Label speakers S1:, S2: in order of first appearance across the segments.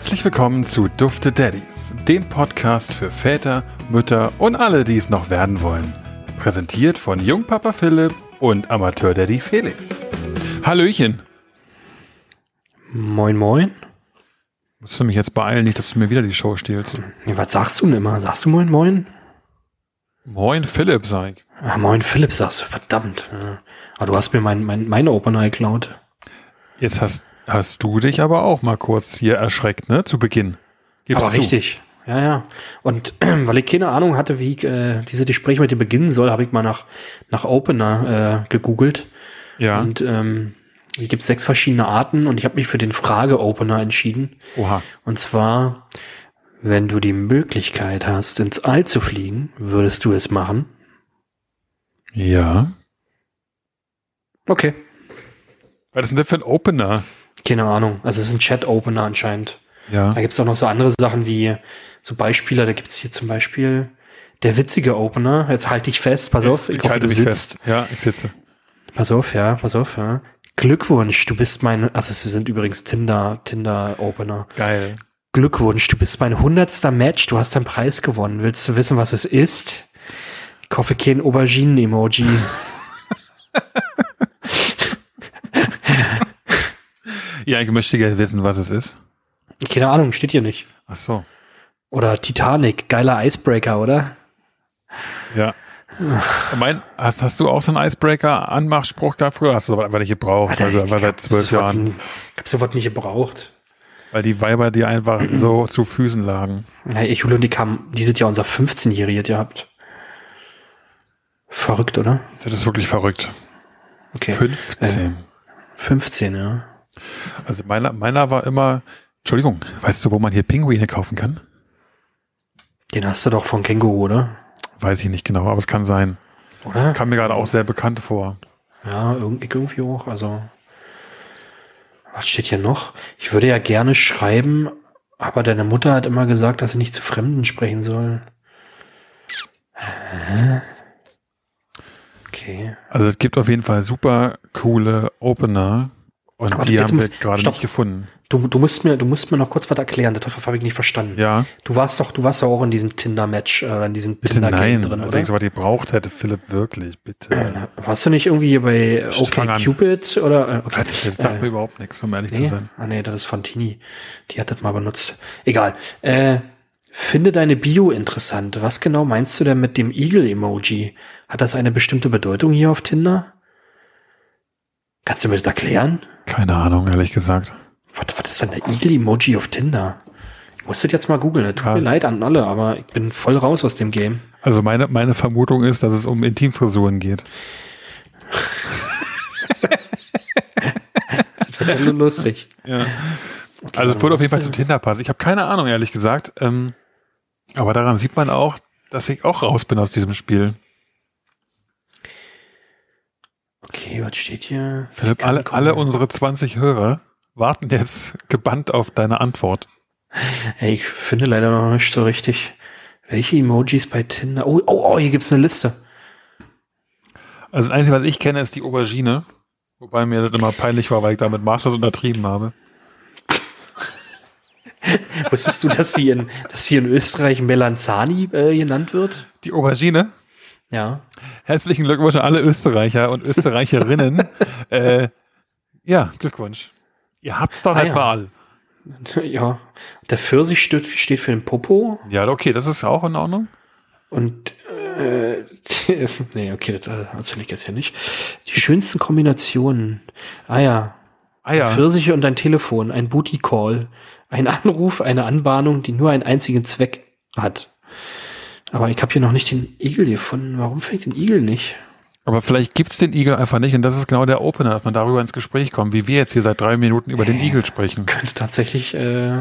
S1: Herzlich willkommen zu Dufte Daddies, dem Podcast für Väter, Mütter und alle, die es noch werden wollen. Präsentiert von Jungpapa Philipp und Amateur-Daddy Felix. Hallöchen.
S2: Moin, moin.
S1: Musst du mich jetzt beeilen, nicht, dass du mir wieder die Show stehlst.
S2: Ja, was sagst du denn immer? Sagst du moin, moin?
S1: Moin, Philipp, sag ich.
S2: Ah, moin, Philipp, sagst du. Verdammt. Ja. Aber du hast mir mein, mein, meine Opener geklaut.
S1: Jetzt hast, hast du dich aber auch mal kurz hier erschreckt, ne? Zu Beginn.
S2: Gib's aber
S1: zu.
S2: richtig. Ja, ja. Und äh, weil ich keine Ahnung hatte, wie ich äh, diese Gespräche mit dir beginnen soll, habe ich mal nach, nach Opener äh, gegoogelt.
S1: Ja.
S2: Und ähm, hier gibt es sechs verschiedene Arten und ich habe mich für den Frage-Opener entschieden.
S1: Oha.
S2: Und zwar, wenn du die Möglichkeit hast, ins All zu fliegen, würdest du es machen?
S1: Ja.
S2: Okay.
S1: Was ist denn das für ein Opener?
S2: Keine Ahnung. Also es ist ein Chat-Opener anscheinend.
S1: Ja.
S2: Da gibt es auch noch so andere Sachen wie so Beispiele. Da gibt es hier zum Beispiel der witzige Opener. Jetzt halte ich fest. Pass auf. Ich,
S1: ich
S2: hoffe,
S1: halte
S2: du
S1: mich
S2: sitzt.
S1: fest. Ja, ich sitze.
S2: Pass auf, ja. Pass auf, ja. Glückwunsch, du bist mein, also sie sind übrigens Tinder, Tinder-Opener.
S1: Geil.
S2: Glückwunsch, du bist mein hundertster Match, du hast deinen Preis gewonnen. Willst du wissen, was es ist? Ich hoffe, kein Auberginen-Emoji.
S1: Ja, ich möchte gerne wissen, was es ist.
S2: Keine Ahnung, steht hier nicht.
S1: Ach so.
S2: Oder Titanic, geiler Icebreaker, oder?
S1: Ja. Mein, hast, hast du auch so einen Icebreaker-Anmachspruch gehabt früher? Hast du aber einfach nicht gebraucht, weil du einfach seit zwölf Jahren,
S2: Ich hab sowas nicht gebraucht.
S1: weil die Weiber dir einfach so zu Füßen lagen.
S2: Ja, ich und die kamen, die sind ja unser 15-Jähriges gehabt. Verrückt, oder?
S1: Das ist wirklich verrückt.
S2: Okay.
S1: 15.
S2: 15, ja.
S1: Also meiner, meiner war immer, Entschuldigung, weißt du, wo man hier Pinguine kaufen kann?
S2: Den hast du doch von Känguru, oder?
S1: Weiß ich nicht genau, aber es kann sein.
S2: Oder?
S1: Kam mir gerade auch sehr bekannt vor.
S2: Ja, irg- irgendwie auch. Also, was steht hier noch? Ich würde ja gerne schreiben, aber deine Mutter hat immer gesagt, dass sie nicht zu Fremden sprechen soll. Hä? Okay.
S1: Also es gibt auf jeden Fall super coole Opener und
S2: Aber
S1: die haben wir gerade nicht gefunden.
S2: Du, du musst mir, du musst mir noch kurz was erklären. Das habe ich nicht verstanden.
S1: Ja,
S2: Du warst doch, du warst doch auch in diesem Tinder-Match, äh, in diesem
S1: bitte
S2: Tinder-Game
S1: nein.
S2: drin,
S1: also ich so
S2: oder?
S1: was ihr braucht hätte, Philipp, wirklich, bitte.
S2: Na, Warst du nicht irgendwie hier bei
S1: an.
S2: OkCupid oder? Äh, okay.
S1: Das sagt
S2: Äh,
S1: mir überhaupt nichts, um ehrlich zu
S2: Nee?
S1: sein.
S2: Ah nee, das ist von Tini. Die hat das mal benutzt. Egal. Äh, finde deine Bio interessant. Was genau meinst du denn mit dem Eagle-Emoji? Hat das eine bestimmte Bedeutung hier auf Tinder? Kannst du mir das erklären?
S1: Keine Ahnung, ehrlich gesagt.
S2: Was, was ist denn der Eagle-Emoji auf Tinder? Ich muss das jetzt mal googeln. Das Tut
S1: Ja.
S2: mir leid an alle, aber ich bin voll raus aus dem Game.
S1: Also meine, meine Vermutung ist, dass es um Intimfrisuren geht.
S2: Das wäre nur lustig.
S1: Ja. also es würde auf jeden Fall zu Tinder passen. Ich habe keine Ahnung, ehrlich gesagt. Ähm, aber daran sieht man auch, dass ich auch raus bin aus diesem Spiel.
S2: Okay, was steht hier?
S1: Philipp, alle, alle unsere 20 Hörer warten jetzt gebannt auf deine Antwort.
S2: Ey, ich finde leider noch nicht so richtig. Welche Emojis bei Tinder? Oh, oh, oh hier gibt's eine Liste.
S1: Also das Einzige, was ich kenne, ist die Aubergine. Wobei mir das immer peinlich war, weil ich damit Masters untertrieben habe.
S2: Wusstest du, dass sie in, dass sie in Österreich Melanzani äh, genannt wird?
S1: Die Aubergine?
S2: Ja.
S1: Herzlichen Glückwunsch an alle Österreicher und Österreicherinnen. äh, ja, Glückwunsch. Ihr habt's doch
S2: Ah,
S1: halt
S2: ja.
S1: mal.
S2: Ja. Der Pfirsich steht, steht für den Popo
S1: Ja, okay, das ist auch in Ordnung.
S2: und äh, nee, okay, das äh, erzähle ich jetzt hier nicht. Die schönsten Kombinationen. Ah ja.
S1: Ah ja,
S2: Pfirsiche und ein Telefon, ein Booty Call, ein Anruf, eine Anbahnung, die nur einen einzigen Zweck hat. Aber ich habe hier noch nicht den Igel gefunden. Warum ich den Igel nicht?
S1: aber vielleicht gibt's den Igel einfach nicht und das ist genau der Opener, dass man darüber ins Gespräch kommt, wie wir jetzt hier seit drei Minuten über den Igel sprechen.
S2: Könnte tatsächlich äh,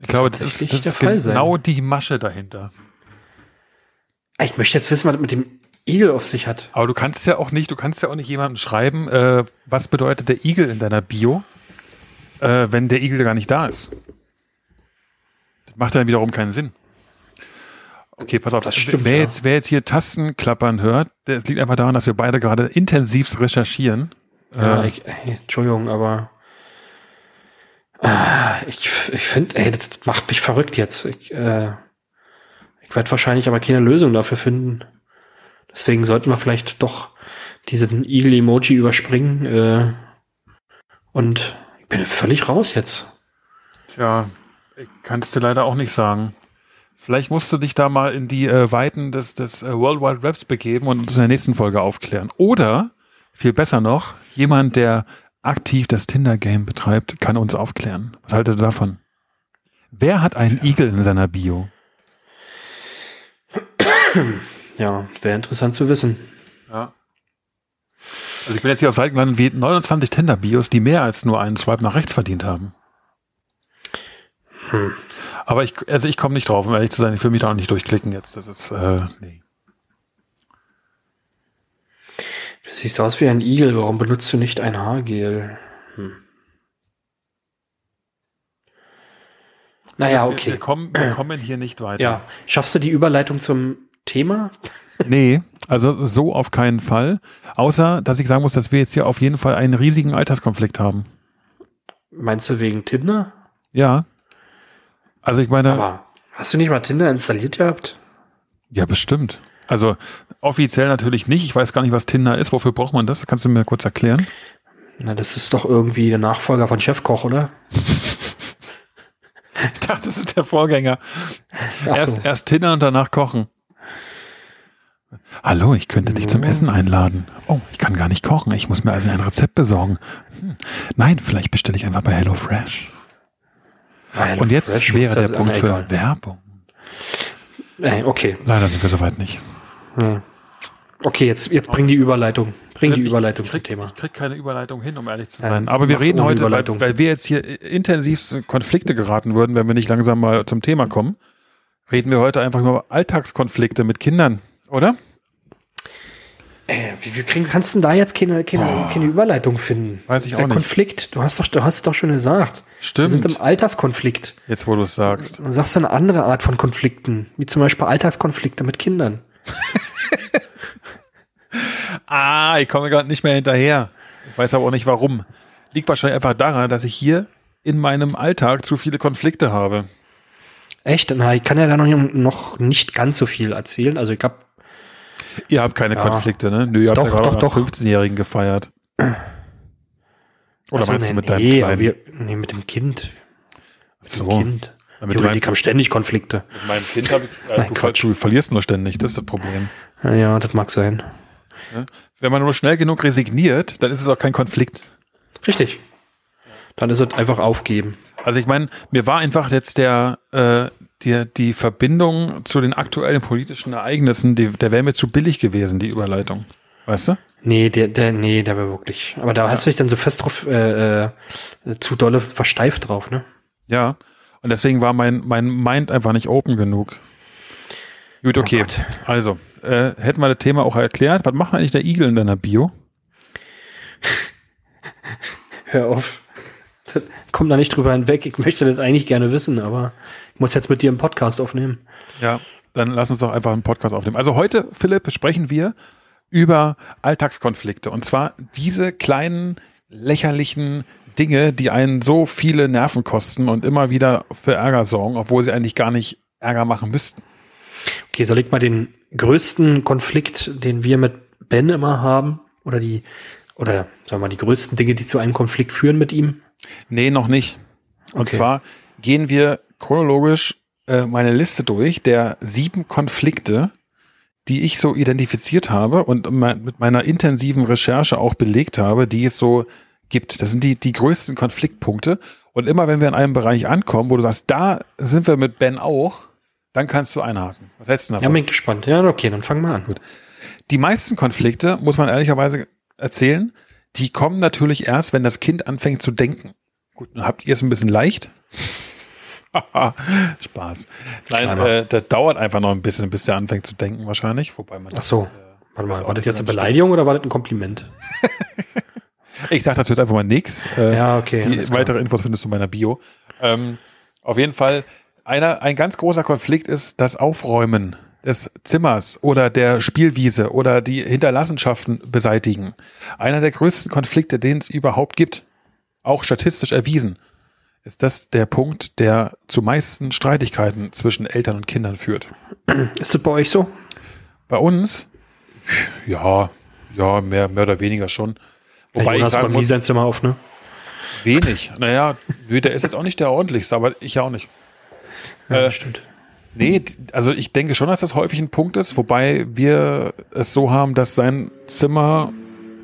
S1: Ich glaube, das ist, das
S2: der
S1: ist
S2: Fall sein.
S1: genau die Masche dahinter.
S2: Ich möchte jetzt wissen, was das mit dem Igel auf sich hat.
S1: Aber du kannst ja auch nicht, du kannst ja auch nicht jemandem schreiben, äh, was bedeutet der Igel in deiner Bio, äh, wenn der Igel gar nicht da ist. Das macht dann wiederum keinen Sinn. Okay, pass auf.
S2: Das stimmt,
S1: wer,
S2: ja.
S1: jetzt, wer jetzt hier Tastenklappern hört, das liegt einfach daran, dass wir beide gerade intensivst recherchieren.
S2: Ja,
S1: Äh,
S2: ich, ey, Entschuldigung, aber Ah, ich ich finde, ey, das macht mich verrückt jetzt. Ich, äh, ich werde wahrscheinlich aber keine Lösung dafür finden. Deswegen sollten wir vielleicht doch diesen Eagle-Emoji überspringen. Äh, und ich bin völlig raus jetzt.
S1: Tja, ich kann es dir leider auch nicht sagen. Vielleicht musst du dich da mal in die äh, Weiten des, des äh, World Wide Webs begeben und uns in der nächsten Folge aufklären. Oder, viel besser noch, jemand, der aktiv das Tinder-Game betreibt, kann uns aufklären. Was haltet ihr davon? Wer hat einen Igel in seiner Bio?
S2: Ja, wäre interessant zu wissen.
S1: Ja. Also ich bin jetzt hier auf Seiten gelandet wie 29 Tinder-Bios, die mehr als nur einen Swipe nach rechts verdient haben.
S2: Hm.
S1: Aber ich, also ich komme nicht drauf, um ehrlich zu sein. Ich will mich da auch nicht durchklicken jetzt. Das ist, äh, nee.
S2: Du siehst aus wie ein Igel. Warum benutzt du nicht ein Haargel? Hm. Naja,
S1: Wir,
S2: okay.
S1: wir, kommen, wir kommen hier nicht weiter.
S2: Ja, schaffst du die Überleitung zum Thema?
S1: Nee, also so auf keinen Fall. Außer, dass ich sagen muss, dass wir jetzt hier auf jeden Fall einen riesigen Alterskonflikt haben.
S2: Meinst du wegen Tinder?
S1: Ja. Also ich meine,
S2: Aber hast du nicht mal Tinder installiert gehabt?
S1: ja, bestimmt. Also offiziell natürlich nicht. Ich weiß gar nicht, was Tinder ist. Wofür braucht man das? Kannst du mir kurz erklären?
S2: Na, das ist doch irgendwie der Nachfolger von Chefkoch, oder?
S1: Ich dachte, das ist der Vorgänger.
S2: Ach
S1: Erst,
S2: so.
S1: erst Tinder und danach kochen. Hallo, ich könnte dich zum Essen einladen. Oh, ich kann gar nicht kochen. Ich muss mir also ein Rezept besorgen. Hm. Nein, vielleicht bestelle ich einfach bei HelloFresh.
S2: Nein,
S1: Und jetzt
S2: Fresh
S1: wäre der Punkt für
S2: egal.
S1: Werbung.
S2: Ey, okay.
S1: Leider sind wir soweit nicht.
S2: Ja. Okay, jetzt, jetzt bring die Überleitung. Bring die
S1: Ich-
S2: Überleitung
S1: ich
S2: zum
S1: krieg,
S2: Thema.
S1: Ich krieg keine Überleitung hin, um ehrlich zu sein. Aber wir reden heute, weil,
S2: Überleitung.
S1: weil wir jetzt hier intensiv in Konflikte geraten würden, wenn wir nicht langsam mal zum Thema kommen. Reden wir heute einfach über Alltagskonflikte mit Kindern, oder?
S2: Äh, wie, wie kriegen, kannst du denn da jetzt keine, keine, keine Überleitung finden?
S1: Weiß ich
S2: Der
S1: auch nicht.
S2: Konflikt, du hast doch, du hast es doch schon gesagt. Wir sind im
S1: Stimmt.
S2: Alterskonflikt.
S1: Jetzt, wo du es sagst.
S2: Du sagst eine andere Art von Konflikten, wie zum Beispiel Alltagskonflikte mit Kindern.
S1: Ah, ich komme gerade nicht mehr hinterher. Ich weiß aber auch nicht warum. Liegt wahrscheinlich einfach daran, dass ich hier in meinem Alltag zu viele Konflikte habe.
S2: Echt? Na, ich kann ja da noch, noch nicht ganz so viel erzählen. Also ich habe
S1: Ihr habt keine
S2: Ja.
S1: Konflikte, ne? Nö, ihr habt
S2: Doch,
S1: ja gerade
S2: doch,
S1: euren
S2: doch.
S1: 15-Jährigen gefeiert. Oder
S2: so,
S1: meinst
S2: nee,
S1: du mit deinem
S2: nee,
S1: kleinen?
S2: Wir, nee, mit dem Kind. Mit
S1: so,
S2: dem Kind.
S1: mit,
S2: Junge, die haben ständig Konflikte.
S1: mit meinem Kind habe ich, äh,
S2: Nein,
S1: du,
S2: Quatsch.
S1: du verlierst nur ständig, das ist das Problem.
S2: Ja, ja, das mag sein.
S1: Wenn man nur schnell genug resigniert, dann ist es auch kein Konflikt.
S2: Richtig. Dann ist es einfach aufgeben.
S1: Also ich meine, mir war einfach jetzt der, äh, die, die Verbindung zu den aktuellen politischen Ereignissen, die, der wäre mir zu billig gewesen, die Überleitung. Weißt du?
S2: Nee, der, der, nee, der war wirklich. Aber da hast du dich dann so fest drauf, äh, äh, zu dolle versteift drauf, ne?
S1: Ja. Und deswegen war mein, mein Mind einfach nicht open genug. Gut, okay.
S2: Gott.
S1: also, äh, hätten wir das Thema auch erklärt. Was macht eigentlich der Igel in deiner Bio?
S2: Hör auf. Komm da nicht drüber hinweg. Ich möchte das eigentlich gerne wissen, aber ich muss jetzt mit dir einen Podcast aufnehmen.
S1: Ja, dann lass uns doch einfach einen Podcast aufnehmen. Also heute, Philipp, sprechen wir über Alltagskonflikte. Und zwar diese kleinen, lächerlichen Dinge, die einen so viele Nerven kosten und immer wieder für Ärger sorgen, obwohl sie eigentlich gar nicht Ärger machen müssten.
S2: Okay, soll ich mal den größten Konflikt, den wir mit Ben immer haben, oder die, oder sagen wir mal, die größten Dinge, die zu einem Konflikt führen mit ihm?
S1: Nee, noch nicht. Und
S2: Okay.
S1: zwar gehen wir chronologisch äh, meine Liste durch der sieben Konflikte, die ich so identifiziert habe und mit meiner intensiven Recherche auch belegt habe, die es so gibt. Das sind die, die größten Konfliktpunkte. Und immer wenn wir in einem Bereich ankommen, wo du sagst, da sind wir mit Ben auch, dann kannst du einhaken. Was hältst du
S2: Ja,
S1: davon?
S2: bin ich gespannt. Ja, okay, dann fangen wir an. Gut.
S1: Die meisten Konflikte, muss man ehrlicherweise erzählen, die kommen natürlich erst, wenn das Kind anfängt zu denken. Gut, dann habt ihr es ein bisschen leicht. Spaß. Nein, äh, das dauert einfach noch ein bisschen, bis der anfängt zu denken wahrscheinlich. Wobei man
S2: Ach so. Warte mal, war das jetzt eine Beleidigung oder war das ein Kompliment?
S1: Ich sag dazu jetzt einfach mal nix. Äh,
S2: Ja, okay,
S1: Die weitere Infos findest du in meiner Bio. Ähm, auf jeden Fall, einer, ein ganz großer Konflikt ist das Aufräumen des Zimmers oder der Spielwiese oder die Hinterlassenschaften beseitigen. Einer der größten Konflikte, den es überhaupt gibt. Auch statistisch erwiesen. ist das der Punkt, der zu meisten Streitigkeiten zwischen Eltern und Kindern führt.
S2: Ist das bei euch so?
S1: Bei uns, ja, ja, mehr, mehr oder weniger schon.
S2: Wobei ja, Jonas ich sagen muss, sein Zimmer auf, ne?
S1: Wenig. Naja, der ist jetzt auch nicht der ordentlichste, aber ich ja auch nicht.
S2: Ja, äh, stimmt.
S1: Nee, also ich denke schon, dass das häufig ein Punkt ist, wobei wir es so haben, dass sein Zimmer,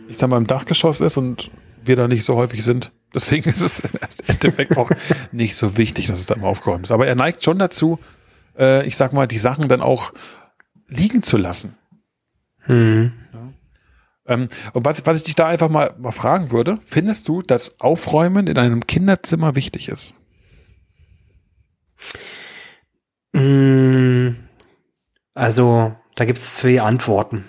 S1: ich sag mal, im Dachgeschoss ist und wir da nicht so häufig sind. Deswegen ist es im Endeffekt auch nicht so wichtig, dass es da immer aufgeräumt ist. Aber er neigt schon dazu, äh, ich sag mal, die Sachen dann auch liegen zu lassen.
S2: Hm.
S1: Ja. Ähm, und was, was ich dich da einfach mal, mal fragen würde, findest du, dass Aufräumen in einem Kinderzimmer wichtig ist?
S2: Hm. Also, da gibt es zwei Antworten.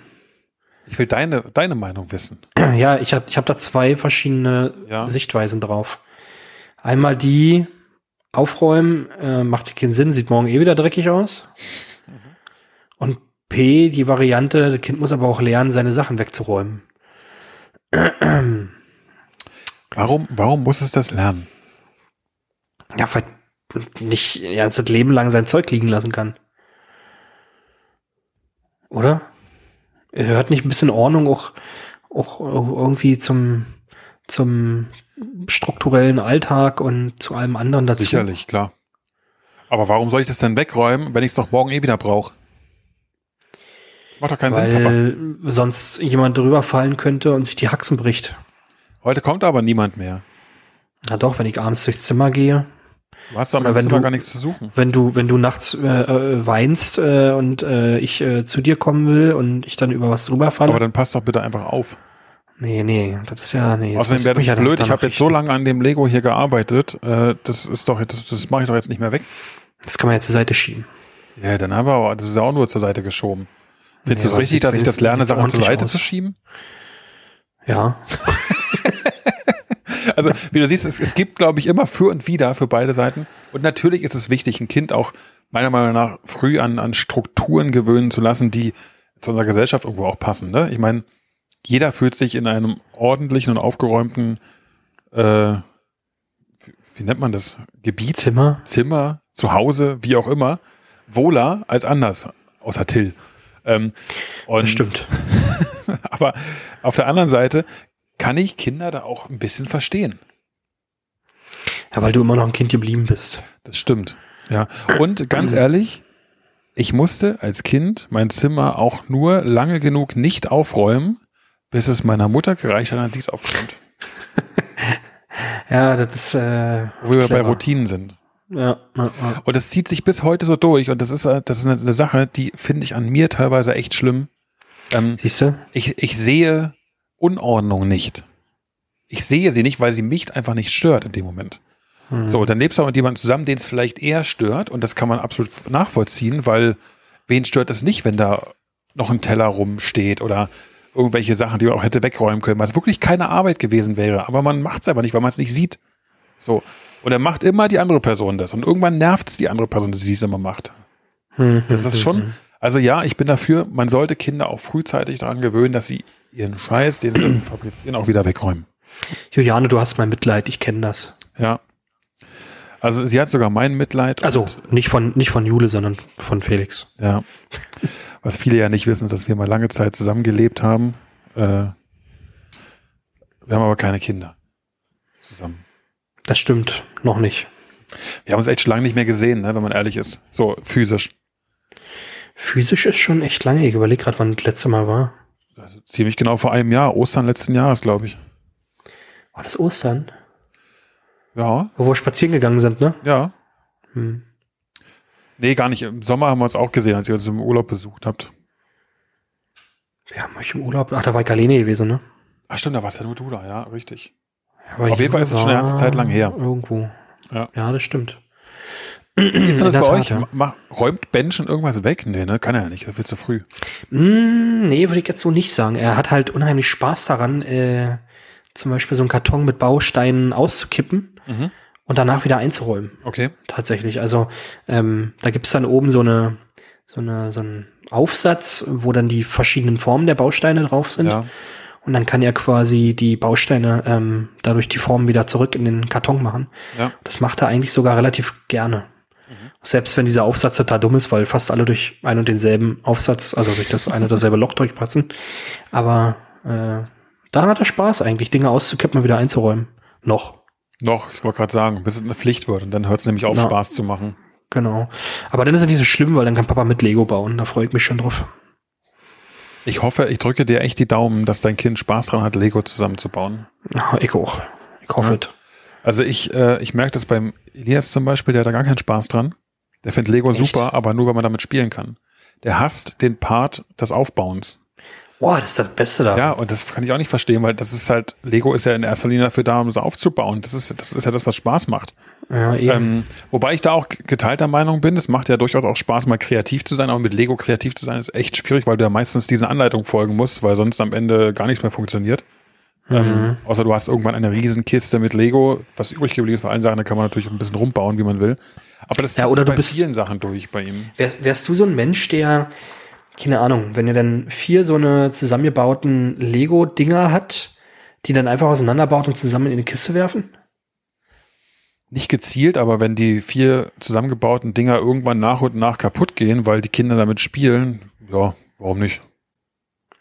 S1: Ich will deine, deine Meinung wissen.
S2: Ja, ich habe ich hab da zwei verschiedene ja. Sichtweisen drauf. Einmal die, aufräumen, äh, macht keinen Sinn, sieht morgen eh wieder dreckig aus. Mhm. Und P, die Variante, das Kind muss aber auch lernen, seine Sachen wegzuräumen.
S1: Warum, warum muss es das lernen?
S2: Ja, weil nicht ja, das Leben lang sein Zeug liegen lassen kann. Oder? Hört nicht ein bisschen Ordnung auch, auch irgendwie zum, zum strukturellen Alltag und zu allem anderen dazu?
S1: Sicherlich, klar. Aber warum soll ich das denn wegräumen, wenn ich es doch morgen eh wieder brauche?
S2: Das macht doch keinen Weil Sinn, Papa. sonst jemand drüber fallen könnte und sich die Haxen bricht.
S1: Heute kommt aber niemand mehr.
S2: Na doch, wenn ich abends durchs Zimmer gehe.
S1: Du hast aber wenn du, gar nichts zu suchen.
S2: Wenn du, wenn du nachts äh, äh, weinst äh, und äh, ich äh, zu dir kommen will und ich dann über was drüber falle.
S1: Aber dann passt doch bitte einfach auf.
S2: Nee, nee, das ist ja, nee.
S1: Außerdem wäre das ja blöd. Ich habe jetzt so lange an dem Lego hier gearbeitet. Äh, das ist doch, das, das mache ich doch jetzt nicht mehr weg.
S2: Das kann man ja zur Seite schieben.
S1: Ja, dann haben wir aber, das ist ja auch nur zur Seite geschoben. Findest nee, du es richtig, dass ich das lerne, Sachen zur Seite aus. zu schieben?
S2: Ja.
S1: Also, wie du siehst, es, es gibt, glaube ich, immer für und wieder für beide Seiten. Und natürlich ist es wichtig, ein Kind auch meiner Meinung nach früh an, an Strukturen gewöhnen zu lassen, die zu unserer Gesellschaft irgendwo auch passen. Ne? Ich meine, jeder fühlt sich in einem ordentlichen und aufgeräumten, äh, wie nennt man das? Gebiet?
S2: Zimmer.
S1: Zimmer, zu Hause, wie auch immer, wohler als anders, außer Till. Ähm,
S2: und das stimmt.
S1: aber auf der anderen Seite kann ich Kinder da auch ein bisschen verstehen.
S2: Ja, weil du immer noch ein Kind geblieben bist.
S1: Das stimmt. Ja. Und ganz ehrlich, ich musste als Kind mein Zimmer auch nur lange genug nicht aufräumen, bis es meiner Mutter gereicht hat, dann sie es aufgeräumt.
S2: ja, das ist. Äh,
S1: Wo wir clever. bei Routinen sind.
S2: Ja, ja,
S1: ja. Und das zieht sich bis heute so durch. Und das ist, äh, das ist eine, eine Sache, die finde ich an mir teilweise echt schlimm.
S2: Ähm, Siehst du?
S1: Ich, ich sehe Unordnung nicht. Ich sehe sie nicht, weil sie mich einfach nicht stört in dem Moment. Mhm. So, dann lebst du mit jemandem zusammen, den es vielleicht eher stört und das kann man absolut nachvollziehen, weil wen stört es nicht, wenn da noch ein Teller rumsteht oder irgendwelche Sachen, die man auch hätte wegräumen können, was wirklich keine Arbeit gewesen wäre, aber man macht es einfach nicht, weil man es nicht sieht. So. Und er macht immer die andere Person das und irgendwann nervt es die andere Person, dass sie es immer macht. Mhm. Das ist schon, also ja, ich bin dafür, man sollte Kinder auch frühzeitig daran gewöhnen, dass sie ihren Scheiß, den sie fabrizieren, auch wieder wegräumen.
S2: Juliane, du hast mein Mitleid, ich kenne das.
S1: Ja. Also sie hat sogar mein Mitleid.
S2: Also nicht von, nicht von Jule, sondern von Felix.
S1: Ja. Was viele ja nicht wissen, ist, dass wir mal lange Zeit zusammengelebt haben. Äh, wir haben aber keine Kinder zusammen.
S2: Das stimmt, noch nicht.
S1: Wir haben uns echt schon lange nicht mehr gesehen, ne, wenn man ehrlich ist. So physisch.
S2: Physisch ist schon echt lange. Ich überlege gerade, wann das letzte Mal war.
S1: Also ziemlich genau vor einem Jahr, Ostern letzten Jahres, glaube ich.
S2: War das Ostern?
S1: Ja.
S2: Wo wir spazieren gegangen sind, ne?
S1: Ja. Hm. Nee, gar nicht. Im Sommer haben wir uns auch gesehen, als ihr uns im Urlaub besucht habt.
S2: Wir haben euch im Urlaub. Ach, da war ich alleine gewesen, ne?
S1: Ach stimmt, da warst ja nur du da, ja, richtig. Ja, Auf jeden Fall ist es schon eine ganze Zeit lang her.
S2: Irgendwo. Ja, ja das stimmt.
S1: Wie ist denn das bei euch? Ja. Mach, räumt Ben schon irgendwas weg? Nee, ne? Kann er ja nicht. Das wird zu früh.
S2: Mm, nee, würde ich jetzt so nicht sagen. Er hat halt unheimlich Spaß daran, äh, zum Beispiel so einen Karton mit Bausteinen auszukippen mhm. und danach wieder einzuräumen.
S1: Okay.
S2: Tatsächlich. Also ähm, da gibt's dann oben so eine, so eine, so einen Aufsatz, wo dann die verschiedenen Formen der Bausteine drauf sind. Ja. und dann kann er quasi die Bausteine ähm, dadurch die Form wieder zurück in den Karton machen.
S1: Ja.
S2: Das macht er eigentlich sogar relativ gerne. Selbst wenn dieser Aufsatz total dumm ist, weil fast alle durch ein und denselben Aufsatz, also durch das eine oder dasselbe Loch durchpassen. Aber äh, daran hat er Spaß eigentlich, Dinge auszukippen und wieder einzuräumen. Noch.
S1: Noch, ich wollte gerade sagen, bis es eine Pflicht wird und dann hört es nämlich auf,
S2: Ja.
S1: Spaß zu machen.
S2: Genau. Aber dann ist es nicht so schlimm, weil dann kann Papa mit Lego bauen. Da freue ich mich schon drauf.
S1: Ich hoffe, ich drücke dir echt die Daumen, dass dein Kind Spaß dran hat, Lego zusammenzubauen.
S2: Ja, ich auch. Ich hoffe
S1: Ja. Also ich, äh, ich merke das beim Elias zum Beispiel, der hat da gar keinen Spaß dran. Der findet Lego
S2: Echt?
S1: super, aber nur, wenn man damit spielen kann. Der hasst den Part des Aufbauens.
S2: Boah, das ist das Beste da.
S1: Ja, und das kann ich auch nicht verstehen, weil das ist halt, Lego ist ja in erster Linie dafür da, um es aufzubauen. Das ist, das ist ja das, was Spaß macht.
S2: ja eben.
S1: Ähm, wobei ich da auch geteilter Meinung bin, es macht ja durchaus auch Spaß, mal kreativ zu sein, aber mit Lego kreativ zu sein ist echt schwierig, weil du ja meistens diesen Anleitung folgen musst, weil sonst am Ende gar nichts mehr funktioniert.
S2: Mhm.
S1: Ähm, außer du hast irgendwann eine Riesenkiste mit Lego, was übrig geblieben ist für allen Sachen, da kann man natürlich ein bisschen rumbauen, wie man will. Aber das
S2: Ja, oder du
S1: bei
S2: bist-
S1: vielen Sachen durch bei ihm.
S2: Wärst, wärst du so ein Mensch, der, keine Ahnung, wenn er dann vier so eine zusammengebauten Lego-Dinger hat, die dann einfach auseinanderbaut und zusammen in eine Kiste werfen?
S1: Nicht gezielt, aber wenn die vier zusammengebauten Dinger irgendwann nach und nach kaputt gehen, weil die Kinder damit spielen, ja, warum nicht?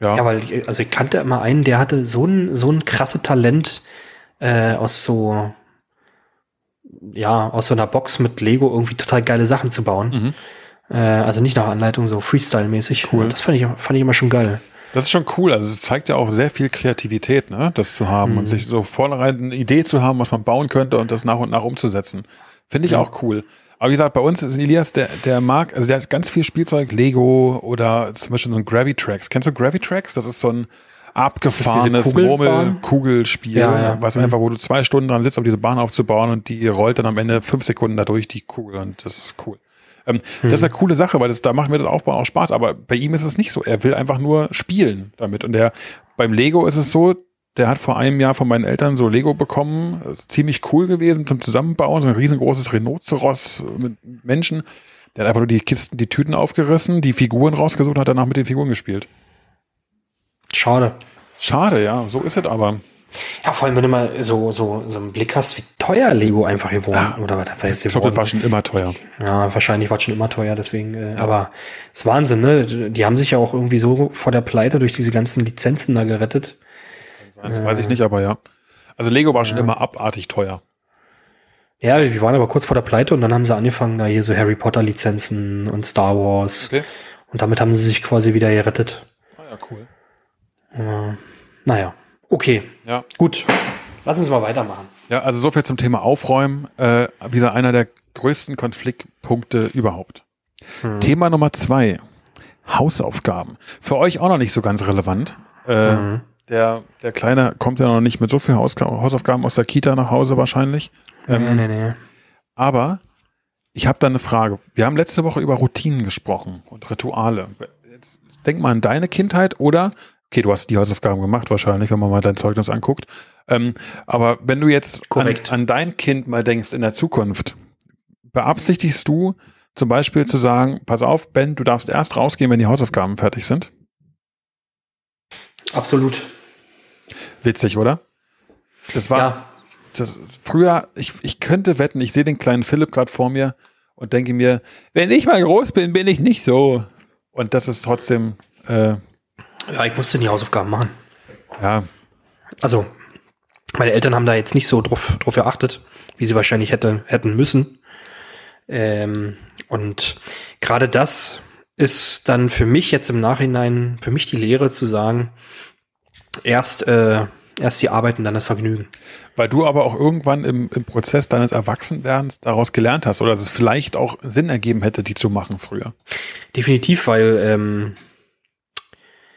S1: Ja,
S2: Ja, weil, ich- also ich kannte immer einen, der hatte so ein, so ein krasse Talent äh, aus so, ja, aus so einer Box mit Lego irgendwie total geile Sachen zu bauen.
S1: Mhm.
S2: Äh, also nicht nach Anleitung, so Freestyle-mäßig.
S1: Cool.
S2: Das fand ich, fand ich immer schon geil.
S1: Das ist schon cool. Also es zeigt ja auch sehr viel Kreativität, ne? das zu haben und sich so vornherein eine Idee zu haben, was man bauen könnte und das nach und nach umzusetzen. Finde ich
S2: Ja.
S1: auch cool. Aber wie gesagt, bei uns ist Elias, der, der mag, also der hat ganz viel Spielzeug, Lego oder zum Beispiel so ein Gravitrax. Kennst du Gravitrax? Das ist so ein abgefahrenes? Murmel-Kugelspiel,
S2: Ja, ja.
S1: was
S2: Mhm.
S1: einfach, wo du zwei Stunden dran sitzt, um diese Bahn aufzubauen und die rollt dann am Ende fünf Sekunden dadurch, die Kugel und das ist cool. Ähm, Das ist eine coole Sache, weil das, da macht mir das Aufbauen auch Spaß, aber bei ihm ist es nicht so. Er will einfach nur spielen damit. Und der, beim Lego ist es so, der hat vor einem Jahr von meinen Eltern so Lego bekommen, äh, ziemlich cool gewesen zum Zusammenbauen, so ein riesengroßes Rhinoceros mit Menschen. Der hat einfach nur die Kisten, die Tüten aufgerissen, die Figuren rausgesucht und hat danach mit den Figuren gespielt.
S2: Schade.
S1: Schade, ja, so ist es aber.
S2: Ja, vor allem, wenn du mal so, so, so einen Blick hast, wie teuer Lego einfach geworden
S1: Ja.
S2: oder was weiß
S1: Ich glaube, das war schon immer teuer.
S2: Ja, wahrscheinlich war es schon immer teuer, deswegen, äh, aber es ist Wahnsinn, ne? Die haben sich ja auch irgendwie so vor der Pleite durch diese ganzen Lizenzen da gerettet.
S1: Das weiß ich nicht, aber ja. Also Lego war schon immer abartig teuer.
S2: Ja, die waren aber kurz vor der Pleite und dann haben sie angefangen, da hier so Harry Potter Lizenzen und Star Wars.
S1: Okay.
S2: Und damit haben sie sich quasi wieder gerettet.
S1: Ah, ja, cool.
S2: Äh, naja, okay,
S1: Ja.
S2: gut. Lass uns mal weitermachen.
S1: Ja, also so viel zum Thema Aufräumen. Äh, wie gesagt, einer der größten Konfliktpunkte überhaupt. Thema Nummer zwei. Hausaufgaben. Für euch auch noch nicht so ganz relevant. Äh,
S2: Mhm.
S1: Der, der Kleine kommt ja noch nicht mit so viel Haus Hausaufgaben aus der Kita nach Hause wahrscheinlich. Ähm,
S2: nee, nee, nee.
S1: Aber ich habe da eine Frage. Wir haben letzte Woche über Routinen gesprochen und Rituale. Jetzt denk mal an deine Kindheit oder, okay, du hast die Hausaufgaben gemacht wahrscheinlich, wenn man mal dein Zeugnis anguckt. Ähm, aber wenn du jetzt an, an dein Kind mal denkst in der Zukunft, beabsichtigst du zum Beispiel zu sagen, pass auf, Ben, du darfst erst rausgehen, wenn die Hausaufgaben fertig sind?
S2: Absolut.
S1: Witzig, oder? Das war,
S2: Ja,
S1: das, früher, ich, ich könnte wetten, ich sehe den kleinen Philipp gerade vor mir und denke mir, wenn ich mal groß bin, bin ich nicht so. Und das ist trotzdem, äh,
S2: ja, ich musste die Hausaufgaben machen.
S1: ja,
S2: Also, meine Eltern haben da jetzt nicht so drauf, drauf geachtet, wie sie wahrscheinlich hätte, hätten müssen. Ähm, und gerade das ist dann für mich jetzt im Nachhinein, für mich die Lehre zu sagen, erst, äh, erst die Arbeit und dann das Vergnügen.
S1: weil du aber auch irgendwann im, im Prozess deines Erwachsenwerdens daraus gelernt hast oder dass es vielleicht auch Sinn ergeben hätte, die zu machen früher.
S2: Definitiv, weil ähm,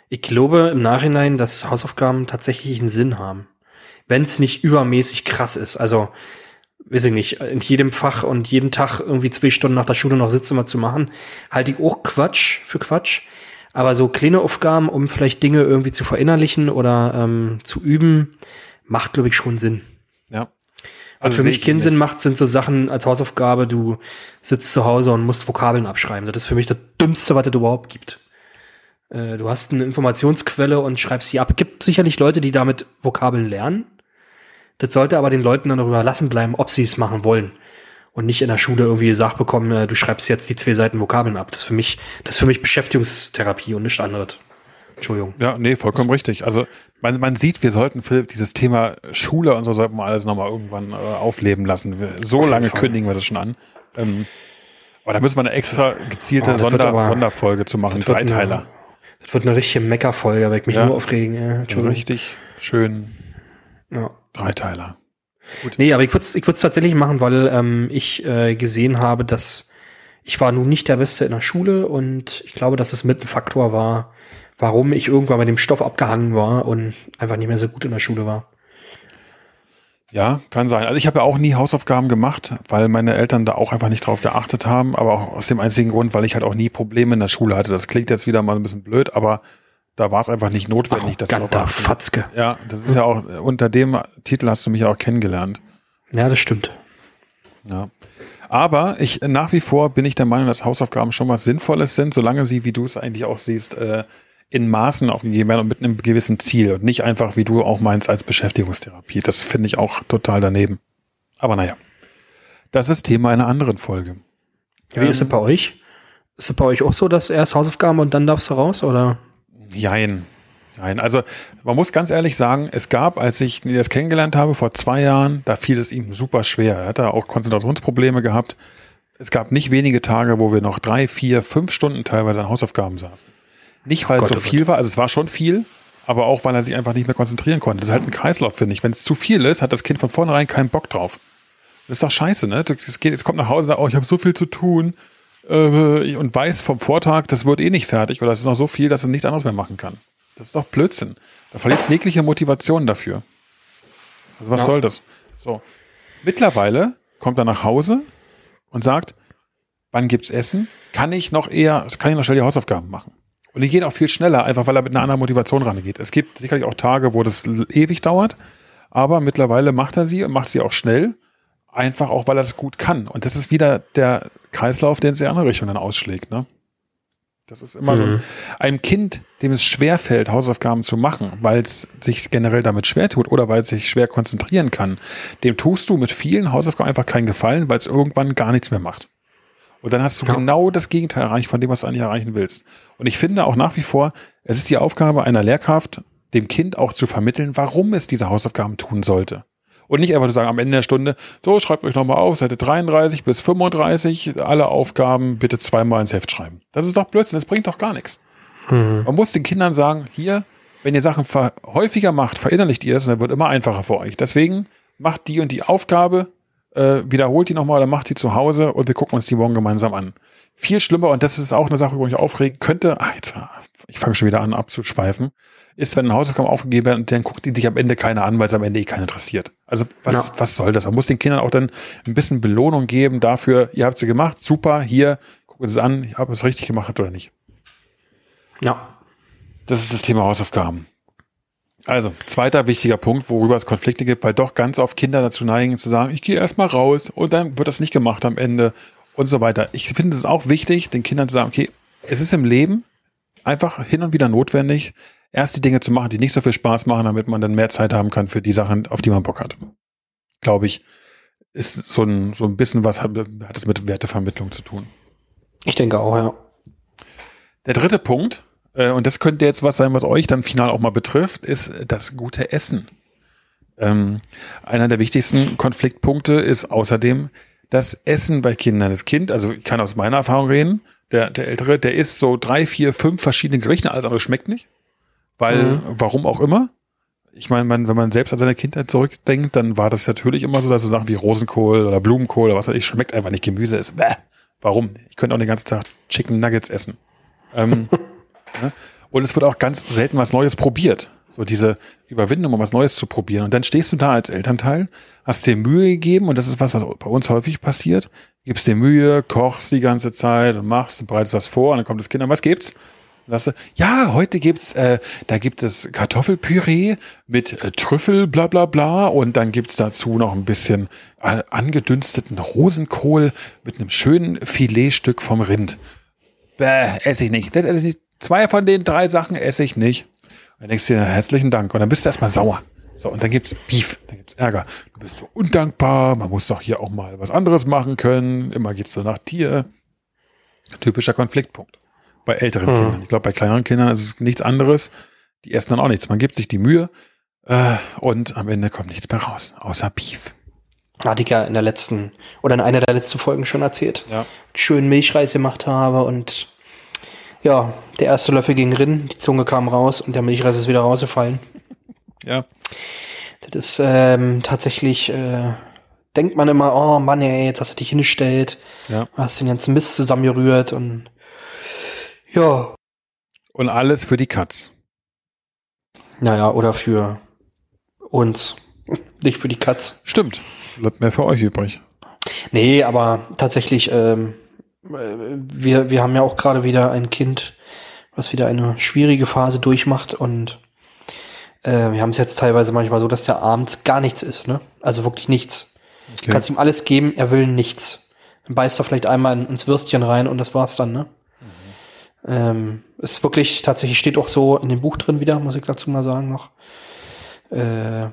S2: ich glaube im Nachhinein, dass Hausaufgaben tatsächlich einen Sinn haben. Wenn es nicht übermäßig krass ist. Also, weiß ich nicht, in jedem Fach und jeden Tag irgendwie zwei Stunden nach der Schule noch Sitzzimmer zu machen, halte ich auch Quatsch für Quatsch. Aber so kleine Aufgaben, um vielleicht Dinge irgendwie zu verinnerlichen oder ähm, zu üben, macht, glaube ich, schon Sinn.
S1: Ja.
S2: Was für mich
S1: ich
S2: keinen. Sinn macht, sind so Sachen als Hausaufgabe, du sitzt zu Hause und musst Vokabeln abschreiben. Das ist für mich das Dümmste, was es überhaupt gibt. Äh, du hast eine Informationsquelle und schreibst sie ab. Es gibt sicherlich Leute, die damit Vokabeln lernen. Das sollte aber den Leuten dann darüber lassen bleiben, ob sie es machen wollen. Und nicht in der Schule irgendwie gesagt bekommen, äh, du schreibst jetzt die zwei Seiten Vokabeln ab. Das ist für mich, das ist für mich Beschäftigungstherapie und nichts anderes. Entschuldigung.
S1: Ja, nee, vollkommen richtig. Also man, man sieht, wir sollten Philipp dieses Thema Schule und so sollten wir alles nochmal irgendwann äh, aufleben lassen. Wir, so lange Fall. kündigen wir das schon an. Ähm, aber da müssen wir eine extra gezielte oh, Sonder, aber, Sonderfolge zu machen, Dreiteiler.
S2: Eine, das wird eine richtige Meckerfolge, weil ich mich ja, nur aufregen. Ja,
S1: so richtig schön ja. Dreiteiler.
S2: Gut. Nee, aber ich würde es ich tatsächlich machen, weil ähm, ich äh, gesehen habe, dass ich war nun nicht der Beste in der Schule und ich glaube, dass es mit ein Faktor war, warum ich irgendwann bei dem Stoff abgehangen war und einfach nicht mehr so gut in der Schule war.
S1: Ja, kann sein. Also ich habe ja auch nie Hausaufgaben gemacht, weil meine Eltern da auch einfach nicht drauf geachtet haben, aber auch aus dem einzigen Grund, weil ich halt auch nie Probleme in der Schule hatte. Das klingt jetzt wieder mal ein bisschen blöd, aber da war es einfach nicht notwendig,
S2: oh, dass du darauf Fatzke.
S1: Ja, das ist ja auch, unter dem Titel hast du mich auch kennengelernt.
S2: Ja, das stimmt.
S1: Ja. Aber ich nach wie vor bin ich der Meinung, dass Hausaufgaben schon was Sinnvolles sind, solange sie, wie du es eigentlich auch siehst, äh, in Maßen aufgegeben werden und mit einem gewissen Ziel und nicht einfach, wie du auch meinst, als Beschäftigungstherapie. Das finde ich auch total daneben. Aber naja, das ist Thema einer anderen Folge.
S2: Wie ähm, ist es bei euch? Ist es bei euch auch so, dass erst Hausaufgaben und dann darfst du raus, oder?
S1: Jein. Nein, also man muss ganz ehrlich sagen, es gab, als ich das kennengelernt habe vor zwei Jahren, da fiel es ihm super schwer. Er hatte auch Konzentrationsprobleme gehabt. Es gab nicht wenige Tage, wo wir noch drei, vier, fünf Stunden teilweise an Hausaufgaben saßen. Nicht, weil oh es so viel war, also es war schon viel, aber auch, weil er sich einfach nicht mehr konzentrieren konnte. Das ist halt ein Kreislauf, finde ich. Wenn es zu viel ist, hat das Kind von vornherein keinen Bock drauf. Das ist doch scheiße, ne? Es geht, es kommt nach Hause und sagt, oh, ich habe so viel zu tun äh, und weiß vom Vortag, das wird eh nicht fertig oder es ist noch so viel, dass er nichts anderes mehr machen kann. Das ist doch Blödsinn. Da verliert es jegliche Motivation dafür. Also was ja. soll das? So. Mittlerweile kommt er nach Hause und sagt, wann gibt's Essen? Kann ich noch eher, kann ich noch schnell die Hausaufgaben machen? Und die gehen auch viel schneller, einfach weil er mit einer anderen Motivation rangeht. Es gibt sicherlich auch Tage, wo das ewig dauert, aber mittlerweile macht er sie und macht sie auch schnell, einfach auch, weil er es gut kann. Und das ist wieder der Kreislauf, der in die andere Richtung dann ausschlägt. Ne? Das ist immer mhm. so ein Kind, dem es schwerfällt, Hausaufgaben zu machen, weil es sich generell damit schwer tut oder weil es sich schwer konzentrieren kann. Dem tust du mit vielen Hausaufgaben einfach keinen Gefallen, weil es irgendwann gar nichts mehr macht. Und dann hast du ja. genau das Gegenteil erreicht von dem, was du eigentlich erreichen willst. Und ich finde auch nach wie vor, es ist die Aufgabe einer Lehrkraft, dem Kind auch zu vermitteln, warum es diese Hausaufgaben tun sollte. Und nicht einfach zu sagen am Ende der Stunde, so, schreibt euch nochmal auf, Seite 33 bis 35, alle Aufgaben bitte zweimal ins Heft schreiben. Das ist doch Blödsinn, das bringt doch gar nichts. Mhm. Man muss den Kindern sagen, hier, wenn ihr Sachen häufiger macht, verinnerlicht ihr es und dann wird immer einfacher für euch. Deswegen macht die und die Aufgabe, äh, wiederholt die nochmal oder macht die zu Hause und wir gucken uns die morgen gemeinsam an. Viel schlimmer, und das ist auch eine Sache, wo ich aufregen könnte, jetzt, ich fange schon wieder an abzuschweifen, ist, wenn ein Hausaufgaben aufgegeben werden und dann guckt die sich am Ende keiner an, weil es am Ende eh keinen interessiert. Also was, ja. was soll das? Man muss den Kindern auch dann ein bisschen Belohnung geben dafür, ihr habt sie gemacht, super, hier, Sie es an, ob ihr es richtig gemacht habt oder nicht.
S2: Ja.
S1: Das ist das Thema Hausaufgaben. Also, zweiter wichtiger Punkt, worüber es Konflikte gibt, weil doch ganz oft Kinder dazu neigen zu sagen, ich gehe erstmal raus und dann wird das nicht gemacht am Ende und so weiter. Ich finde es auch wichtig, den Kindern zu sagen, okay, es ist im Leben einfach hin und wieder notwendig, erst die Dinge zu machen, die nicht so viel Spaß machen, damit man dann mehr Zeit haben kann für die Sachen, auf die man Bock hat. Glaube ich, ist so ein, so ein bisschen was hat, hat es mit Wertevermittlung zu tun.
S2: Ich denke auch, ja.
S1: Der dritte Punkt, äh, und das könnte jetzt was sein, was euch dann final auch mal betrifft, ist das gute Essen. Ähm, einer der wichtigsten Konfliktpunkte ist außerdem das Essen bei Kindern. Das Kind, also ich kann aus meiner Erfahrung reden, der, der Ältere, der isst so drei, vier, fünf verschiedene Gerichte, alles andere schmeckt nicht. Weil, mhm. warum auch immer. Ich meine, man, wenn man selbst an seine Kindheit zurückdenkt, dann war das natürlich immer so, dass so Sachen wie Rosenkohl oder Blumenkohl oder was weiß ich, schmeckt einfach nicht. Gemüse ist, bäh. Warum? Ich könnte auch den ganzen Tag Chicken Nuggets essen. Ähm, ne? Und es wird auch ganz selten was Neues probiert. So diese Überwindung, um was Neues zu probieren. Und dann stehst du da als Elternteil, hast dir Mühe gegeben, und das ist was, was bei uns häufig passiert, gibst dir Mühe, kochst die ganze Zeit und machst und bereitest was vor, und dann kommt das Kind an, was gibt's? Lasse, ja, heute gibt's, äh, da gibt es Kartoffelpüree mit äh, Trüffel, bla bla bla, und dann gibt's dazu noch ein bisschen äh, angedünsteten Rosenkohl mit einem schönen Filetstück vom Rind. Bäh, esse ich nicht. Das esse ich nicht zwei von den drei Sachen esse ich nicht. Und dann denkst du dir, herzlichen Dank. Und dann bist du erstmal sauer. So, und dann gibt's Beef, dann gibt's Ärger. Du bist so undankbar, man muss doch hier auch mal was anderes machen können. Immer geht's so nach dir. Typischer Konfliktpunkt. Bei älteren
S2: Mhm.
S1: Kindern. Ich glaube, bei kleineren Kindern ist es nichts anderes. Die essen dann auch nichts. Man gibt sich die Mühe äh, und am Ende kommt nichts mehr raus, außer Beef.
S2: Hatte ich ja in der letzten oder in einer der letzten Folgen schon erzählt.
S1: Ja.
S2: Schön Milchreis gemacht habe und ja, der erste Löffel ging rin, die Zunge kam raus und der Milchreis ist wieder rausgefallen.
S1: Ja.
S2: Das ist ähm, tatsächlich, äh, denkt man immer, oh Mann, ey, jetzt hast du dich hingestellt,
S1: Ja.
S2: hast den ganzen Mist zusammengerührt und ja,
S1: Und alles für die Katz.
S2: naja, oder für uns, nicht für die Katz.
S1: Stimmt. Bleibt mehr für euch übrig.
S2: Nee, aber tatsächlich, ähm, äh, wir, wir haben ja auch gerade wieder ein Kind, was wieder eine schwierige Phase durchmacht und äh, wir haben es jetzt teilweise manchmal so, dass der abends gar nichts ist, ne? Also wirklich nichts.
S1: Okay.
S2: Du kannst ihm alles geben, er will nichts. Dann beißt er vielleicht einmal in- ins Würstchen rein und das war's dann, ne? Ähm, ist wirklich, tatsächlich steht auch so in dem Buch drin wieder, muss ich dazu mal sagen noch. Äh,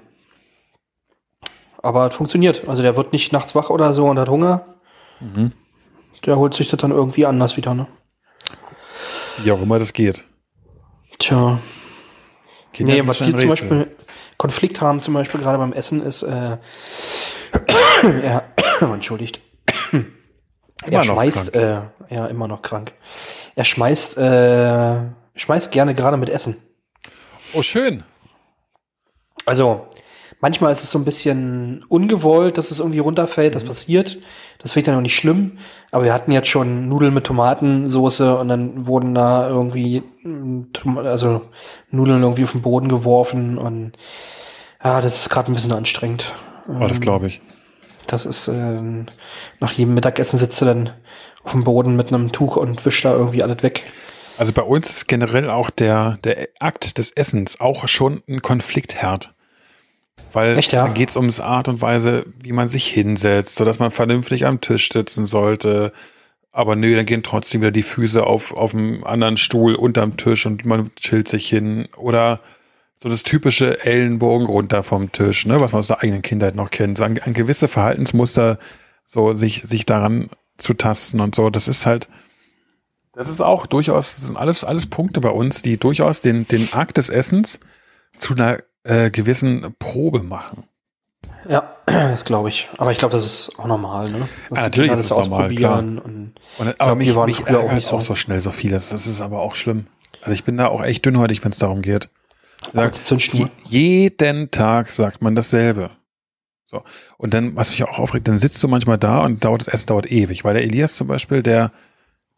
S2: aber es funktioniert. Also der wird nicht nachts wach oder so und hat Hunger.
S1: Mhm.
S2: Der holt sich das dann irgendwie anders wieder, ne?
S1: Wie auch immer das geht.
S2: Tja.
S1: Kinder
S2: nee, was wir zum. Beispiel Konflikt haben, zum Beispiel gerade beim Essen, ist, äh, er, entschuldigt.
S1: Immer
S2: er schmeißt, äh, ja, immer noch krank. Er schmeißt, äh, schmeißt gerne gerade mit Essen.
S1: Oh, schön.
S2: Also, manchmal ist es so ein bisschen ungewollt, dass es irgendwie runterfällt. Das passiert. Das finde ich dann auch nicht schlimm. Aber wir hatten jetzt schon Nudeln mit Tomatensoße und dann wurden da irgendwie, Tom- also Nudeln irgendwie auf den Boden geworfen und ja, das ist gerade ein bisschen anstrengend.
S1: Oh, das
S2: Ähm,
S1: glaube ich.
S2: Das ist, äh, nach jedem Mittagessen sitzt du dann auf dem Boden mit einem Tuch und wischt da irgendwie alles weg.
S1: Also bei uns ist generell auch der, der Akt des Essens auch schon ein Konfliktherd. Weil
S2: Echt, ja?
S1: dann geht es ums Art und Weise, wie man sich hinsetzt, sodass man vernünftig am Tisch sitzen sollte. Aber nö, dann gehen trotzdem wieder die Füße auf, auf einem anderen Stuhl unterm Tisch und man chillt sich hin. Oder so das typische Ellenbogen runter vom Tisch, ne, was man aus der eigenen Kindheit noch kennt. So ein, ein gewisse Verhaltensmuster, so sich, sich daran zu tasten und so. Das ist halt, das ist auch durchaus, das sind alles, alles Punkte bei uns, die durchaus den, den Akt des Essens zu einer äh, gewissen Probe machen.
S2: Ja, das glaube ich. Aber ich glaube, das ist auch normal, ne? Die
S1: natürlich ist es normal,
S2: ausprobieren und
S1: Und,
S2: glaub,
S1: aber mich,
S2: waren
S1: mich
S2: auch nicht so.
S1: auch so schnell so vieles. Das ist aber auch schlimm. Also ich bin da auch echt dünnhäutig, wenn es darum geht. Sagt, je- jeden Tag sagt man dasselbe. So. Und dann, was mich auch aufregt, dann sitzt du manchmal da und dauert das Essen dauert ewig, weil der Elias zum Beispiel, der,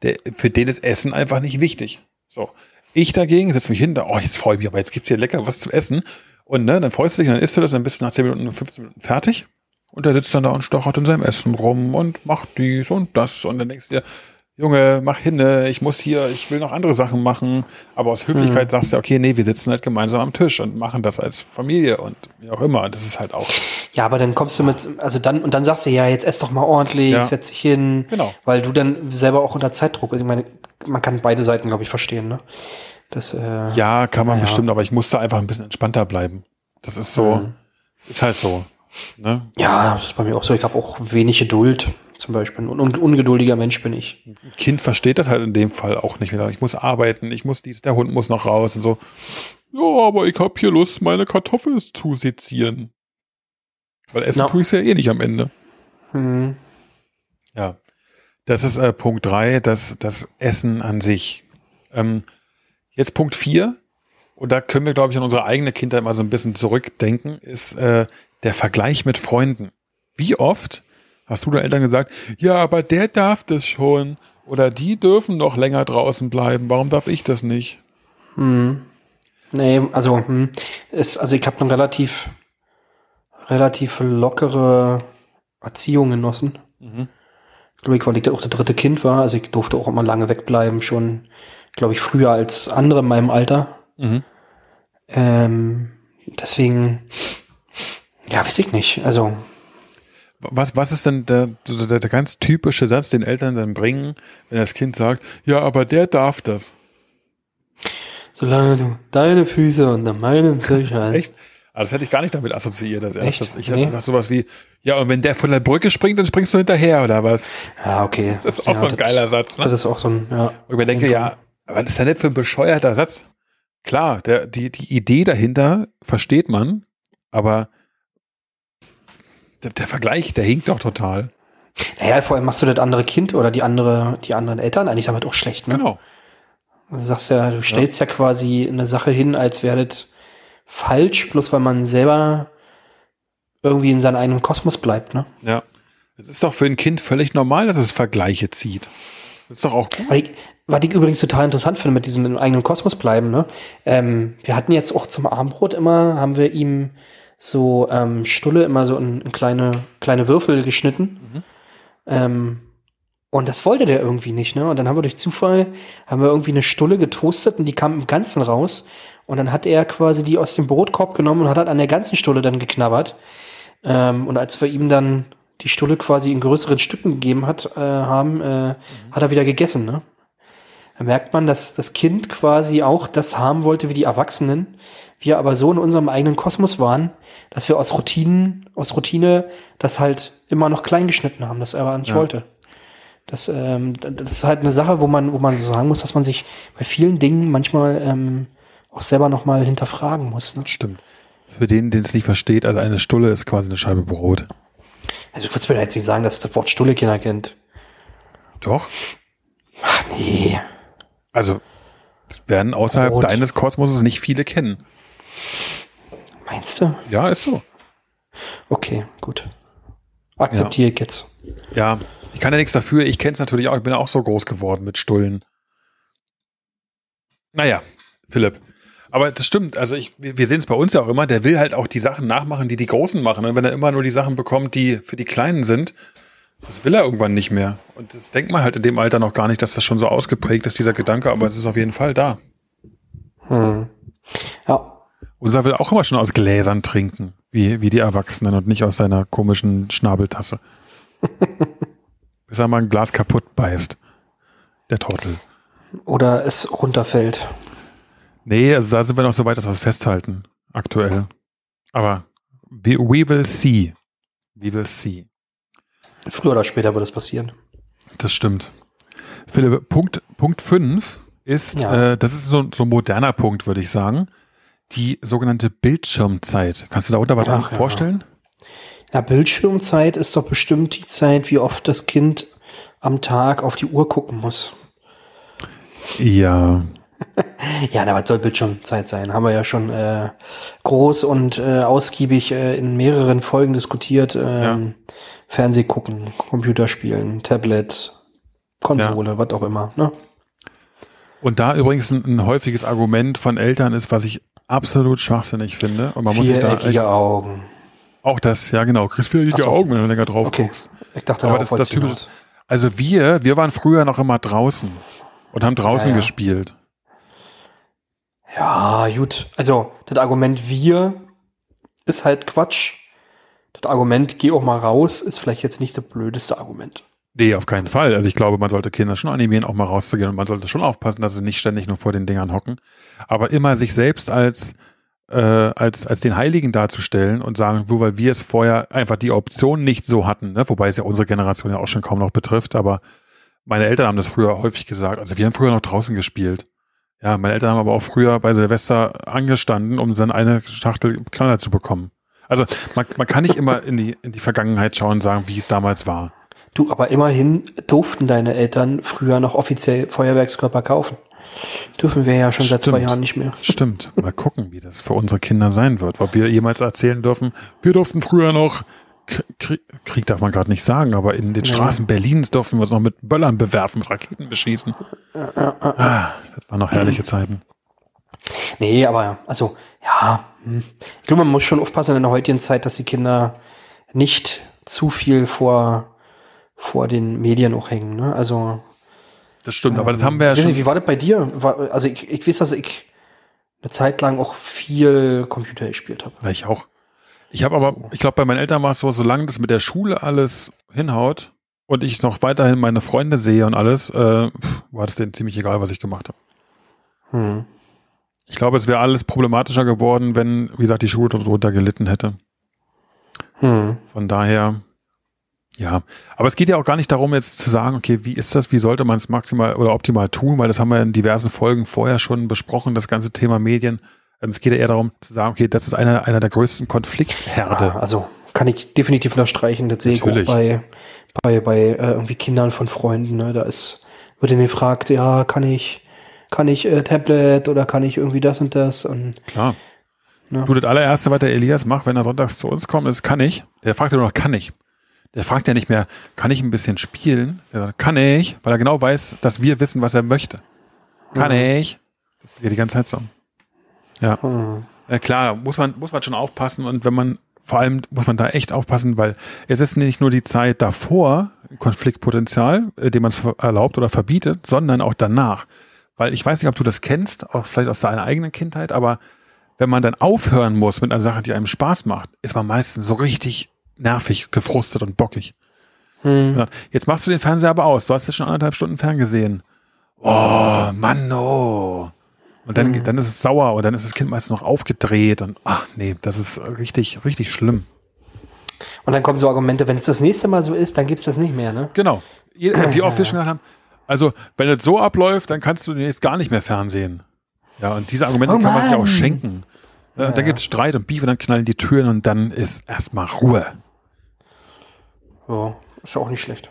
S1: der, für den ist Essen einfach nicht wichtig. So. Ich dagegen setze mich hin, da, oh, jetzt freue ich mich, aber jetzt gibt's hier lecker was zu essen. Und ne, dann freust du dich, dann isst du das, dann bist du nach 10 Minuten, 15 Minuten fertig. Und der sitzt dann da und stochert in seinem Essen rum und macht dies und das. Und dann denkst du dir, Junge, mach hin, ne, ich muss hier, ich will noch andere Sachen machen. Aber aus Höflichkeit sagst du, okay, nee, wir sitzen halt gemeinsam am Tisch und machen das als Familie und wie auch immer. Das ist halt auch,
S2: Ja, aber dann kommst du mit, also dann, und dann sagst du, ja, jetzt ess doch mal ordentlich,
S1: Ja.
S2: setz dich hin.
S1: Genau.
S2: Weil du dann selber auch unter Zeitdruck bist. Ich meine, man kann beide Seiten, glaube ich, verstehen, ne? Das, äh,
S1: ja, kann man
S2: Naja.
S1: bestimmt, aber ich musste einfach ein bisschen entspannter bleiben. Das ist so,
S2: Mhm.
S1: ist halt so. Ne?
S2: ja, das ist bei mir auch so. Ich habe auch wenig Geduld, zum Beispiel. Ein un ungeduldiger Mensch bin ich.
S1: Ein Kind versteht das halt in dem Fall auch nicht wieder. Ich muss arbeiten, ich muss dies, der Hund muss noch raus und so. Ja, aber ich habe hier Lust, meine Kartoffeln zu sezieren. Weil essen
S2: Ja.
S1: tue ich ja eh nicht am Ende.
S2: Hm.
S1: Ja. Das ist äh, Punkt drei, das, das Essen an sich. Ähm, jetzt Punkt vier und da können wir, glaube ich, an unsere eigene Kindheit mal so ein bisschen zurückdenken, ist äh, der Vergleich mit Freunden. Wie oft hast du den Eltern gesagt, ja, aber der darf das schon oder die dürfen noch länger draußen bleiben, warum darf ich das nicht?
S2: Hm. Nee, also, hm, ist, also ich habe eine relativ, relativ lockere Erziehung genossen.
S1: Mhm.
S2: Glaube ich, weil ich auch das dritte Kind war. Also ich durfte auch immer lange wegbleiben, schon, glaube ich, früher als andere in meinem Alter.
S1: Mhm.
S2: Ähm, deswegen, ja, weiß ich nicht. Also,
S1: Was, was ist denn der, der, der ganz typische Satz, den Eltern dann bringen, wenn das Kind sagt, ja, aber der darf das?
S2: Solange du deine Füße unter meinen Tisch hast.
S1: Echt? Aber das hätte ich gar nicht damit assoziiert als erstes. Ich hätte
S2: Nee.
S1: gedacht sowas wie, ja, und wenn der von der Brücke springt, dann springst du hinterher, oder was?
S2: Ja, okay.
S1: Das ist auch
S2: ja,
S1: so ein geiler Satz, ne?
S2: Das ist auch so ein, ja.
S1: Und ich mir denke, ja, aber das ist ja nicht für ein bescheuerter Satz. Klar, der, die, die Idee dahinter versteht man, aber der, der Vergleich, der hinkt doch total.
S2: Naja, vor allem machst du das andere Kind oder die andere, die anderen Eltern eigentlich damit auch schlecht, ne?
S1: Genau.
S2: Du sagst ja, du stellst ja. quasi eine Sache hin, als wäre das falsch, bloß weil man selber irgendwie in seinem eigenen Kosmos bleibt, ne?
S1: Ja. Es ist doch für ein Kind völlig normal, dass es Vergleiche zieht. Das ist doch auch gut.
S2: Ich, was ich übrigens total interessant finde mit diesem eigenen Kosmos bleiben, ne? Ähm, wir hatten jetzt auch zum Abendbrot immer, haben wir ihm so ähm, Stulle immer so in, in kleine, kleine Würfel geschnitten. Ähm, und das wollte der irgendwie nicht, ne? Und dann haben wir durch Zufall, haben wir irgendwie eine Stulle getoastet und die kam im Ganzen raus. Und dann hat er quasi die aus dem Brotkorb genommen und hat halt an der ganzen Stulle dann geknabbert. Ähm, und als wir ihm dann die Stulle quasi in größeren Stücken gegeben hat, äh, haben, äh, hat er wieder gegessen, ne? Da merkt man, dass das Kind quasi auch das haben wollte wie die Erwachsenen. Wir aber so in unserem eigenen Kosmos waren, dass wir aus Routinen, aus Routine das halt immer noch klein geschnitten haben, das er aber nicht
S1: Ja.
S2: wollte. Das, ähm, das ist halt eine Sache, wo man, wo man so sagen muss, dass man sich bei vielen Dingen manchmal ähm, auch selber nochmal hinterfragen muss. Ne?
S1: Stimmt. Für den, den es nicht versteht, also eine Stulle ist quasi eine Scheibe Brot.
S2: Also ich würde mir jetzt nicht sagen, dass das Wort Stulle keiner kennt.
S1: Doch.
S2: Ach nee.
S1: Also, das werden außerhalb
S2: Brot.
S1: deines Kosmoses nicht viele kennen.
S2: Meinst du?
S1: Ja, ist so.
S2: Okay, gut. Akzeptiere ich jetzt.
S1: Ja, ich kann ja nichts dafür. Ich kenne es natürlich auch. Ich bin ja auch so groß geworden mit Stullen. Naja, Philipp. Aber das stimmt. Also ich, wir wir sehen es bei uns ja auch immer. Der will halt auch die Sachen nachmachen, die die Großen machen. Und wenn er immer nur die Sachen bekommt, die für die Kleinen sind, das will er irgendwann nicht mehr. Und das denkt man halt in dem Alter noch gar nicht, dass das schon so ausgeprägt ist, dieser Gedanke. Aber es ist auf jeden Fall da.
S2: Hm. Ja,
S1: Unser will auch immer schon aus Gläsern trinken, wie, wie die Erwachsenen und nicht aus seiner komischen Schnabeltasse. Bis er mal ein Glas kaputt beißt. Der Trottel.
S2: oder es runterfällt.
S1: Nee, also da sind wir noch so weit, dass wir es festhalten. Aktuell. Aber we, we will see. We will see.
S2: Früher oder später wird es passieren.
S1: Das stimmt. Philipp, Punkt, Punkt 5 ist,
S2: Ja.
S1: äh, das ist so, so ein moderner Punkt, würde ich sagen. Die sogenannte Bildschirmzeit. Kannst du darunter was
S2: Ach, ja.
S1: vorstellen?
S2: Ja, Bildschirmzeit ist doch bestimmt die Zeit, wie oft das Kind am Tag auf die Uhr gucken muss.
S1: Ja.
S2: Ja, na, was soll Bildschirmzeit sein? Haben wir ja schon äh, groß und äh, ausgiebig äh, in mehreren Folgen diskutiert. Ähm, Fernseh gucken, Computerspielen, Tablet, Konsole, was auch immer. Ne?
S1: Und da übrigens ein, ein häufiges Argument von Eltern ist, was ich absolut schwachsinnig finde. Und man muss sich da echt,
S2: Augen.
S1: auch das, ja genau, kriegst viereckige
S2: so.
S1: Augen, wenn du länger drauf
S2: Okay.
S1: guckst.
S2: Ich dachte,
S1: Aber
S2: darauf
S1: das ist das typische.
S2: hinaus.
S1: Also wir, wir waren früher noch immer draußen und haben draußen
S2: Ja, ja.
S1: gespielt.
S2: Ja, gut. Also, das Argument wir ist halt Quatsch. Das Argument geh auch mal raus ist vielleicht jetzt nicht das blödeste Argument.
S1: Nee, auf keinen Fall. Also ich glaube, man sollte Kinder schon animieren, auch mal rauszugehen und man sollte schon aufpassen, dass sie nicht ständig nur vor den Dingern hocken. Aber immer sich selbst als, äh, als, als den Heiligen darzustellen und sagen, nur weil wir es vorher einfach die Option nicht so hatten, ne? wobei es ja unsere Generation ja auch schon kaum noch betrifft, aber meine Eltern haben das früher häufig gesagt. Also wir haben früher noch draußen gespielt. Ja, meine Eltern haben aber auch früher bei Silvester angestanden, um dann eine Schachtel Knaller zu bekommen. Also man, man kann nicht immer in die, in die Vergangenheit schauen und sagen, wie es damals war.
S2: Du, aber immerhin durften deine Eltern früher noch offiziell Feuerwerkskörper kaufen. Dürfen wir ja schon seit zwei. Jahren nicht mehr.
S1: Stimmt. Mal gucken, wie das für unsere Kinder sein wird. Ob wir jemals erzählen dürfen, wir durften früher noch, Krieg, Krieg darf man gerade nicht sagen, aber in den
S2: Nee.
S1: Straßen Berlins durften wir uns noch mit Böllern bewerfen, mit Raketen beschießen. Ah, das waren noch herrliche Zeiten.
S2: Nee, aber also, ja. Ich glaube, man muss schon aufpassen in der heutigen Zeit, dass die Kinder nicht zu viel vor, vor den Medien auch hängen. Ne? Also,
S1: Das stimmt, aber das haben wir ja
S2: weiß nicht,
S1: schon.
S2: wie war das bei dir? War, also, ich, ich weiß, dass ich eine Zeit lang auch viel Computer gespielt habe.
S1: Ich auch. Ich habe aber, ich glaube, bei meinen Eltern war es so, solange das mit der Schule alles hinhaut und ich noch weiterhin meine Freunde sehe und alles, äh, war das denen ziemlich egal, was ich gemacht habe.
S2: Hm.
S1: Ich glaube, es wäre alles problematischer geworden, wenn, wie gesagt, die Schule darunter gelitten hätte.
S2: Hm.
S1: Von daher, ja. Aber es geht ja auch gar nicht darum, jetzt zu sagen, okay, wie ist das, wie sollte man es maximal oder optimal tun, weil das haben wir in diversen Folgen vorher schon besprochen, das ganze Thema Medien. Ähm, es geht ja eher darum zu sagen, okay, das ist einer, einer der größten Konfliktherde.
S2: Ah, also kann ich definitiv unterstreichen. Das sehe ich auch bei, bei, bei äh, irgendwie Kindern von Freunden. Ne? Da ist, wird ihnen gefragt, ja, kann ich, kann ich äh, Tablet oder kann ich irgendwie das und das? Und
S1: Klar.
S2: Ja.
S1: Du, das allererste, was der Elias macht, wenn er sonntags zu uns kommt, ist, kann ich. Der fragt ja nur noch, kann ich. Der fragt ja nicht mehr, kann ich ein bisschen spielen? Der sagt, kann ich, weil er genau weiß, dass wir wissen, was er möchte. Kann ich. Das geht die ganze Zeit so. Ja.
S2: hm,
S1: Ja, klar, muss man, muss man schon aufpassen und wenn man, vor allem muss man da echt aufpassen, weil es ist nicht nur die Zeit davor, Konfliktpotenzial, äh, dem man es erlaubt oder verbietet, sondern auch danach. Weil ich weiß nicht, ob du das kennst, auch vielleicht aus deiner eigenen Kindheit, aber wenn man dann aufhören muss mit einer Sache, die einem Spaß macht, ist man meistens so richtig nervig, gefrustet und bockig.
S2: hm.
S1: Jetzt machst du den Fernseher aber aus. Du hast jetzt schon anderthalb Stunden ferngesehen. Oh, Mann, oh. Und dann, dann ist es sauer und dann ist das Kind meistens noch aufgedreht und ach nee, das ist richtig, richtig schlimm.
S2: Und dann kommen so Argumente, wenn es das nächste Mal so ist, dann gibt's das nicht mehr, ne?
S1: Genau. Wie oft wir schon gesagt haben, also wenn es so abläuft, dann kannst du demnächst gar nicht mehr fernsehen. Ja, und diese Argumente
S2: Oh
S1: kann man sich auch schenken. Ja, und Dann gibt es Streit und Beef und dann knallen die Türen und dann ist erstmal Ruhe.
S2: Ja, ist ja auch nicht schlecht.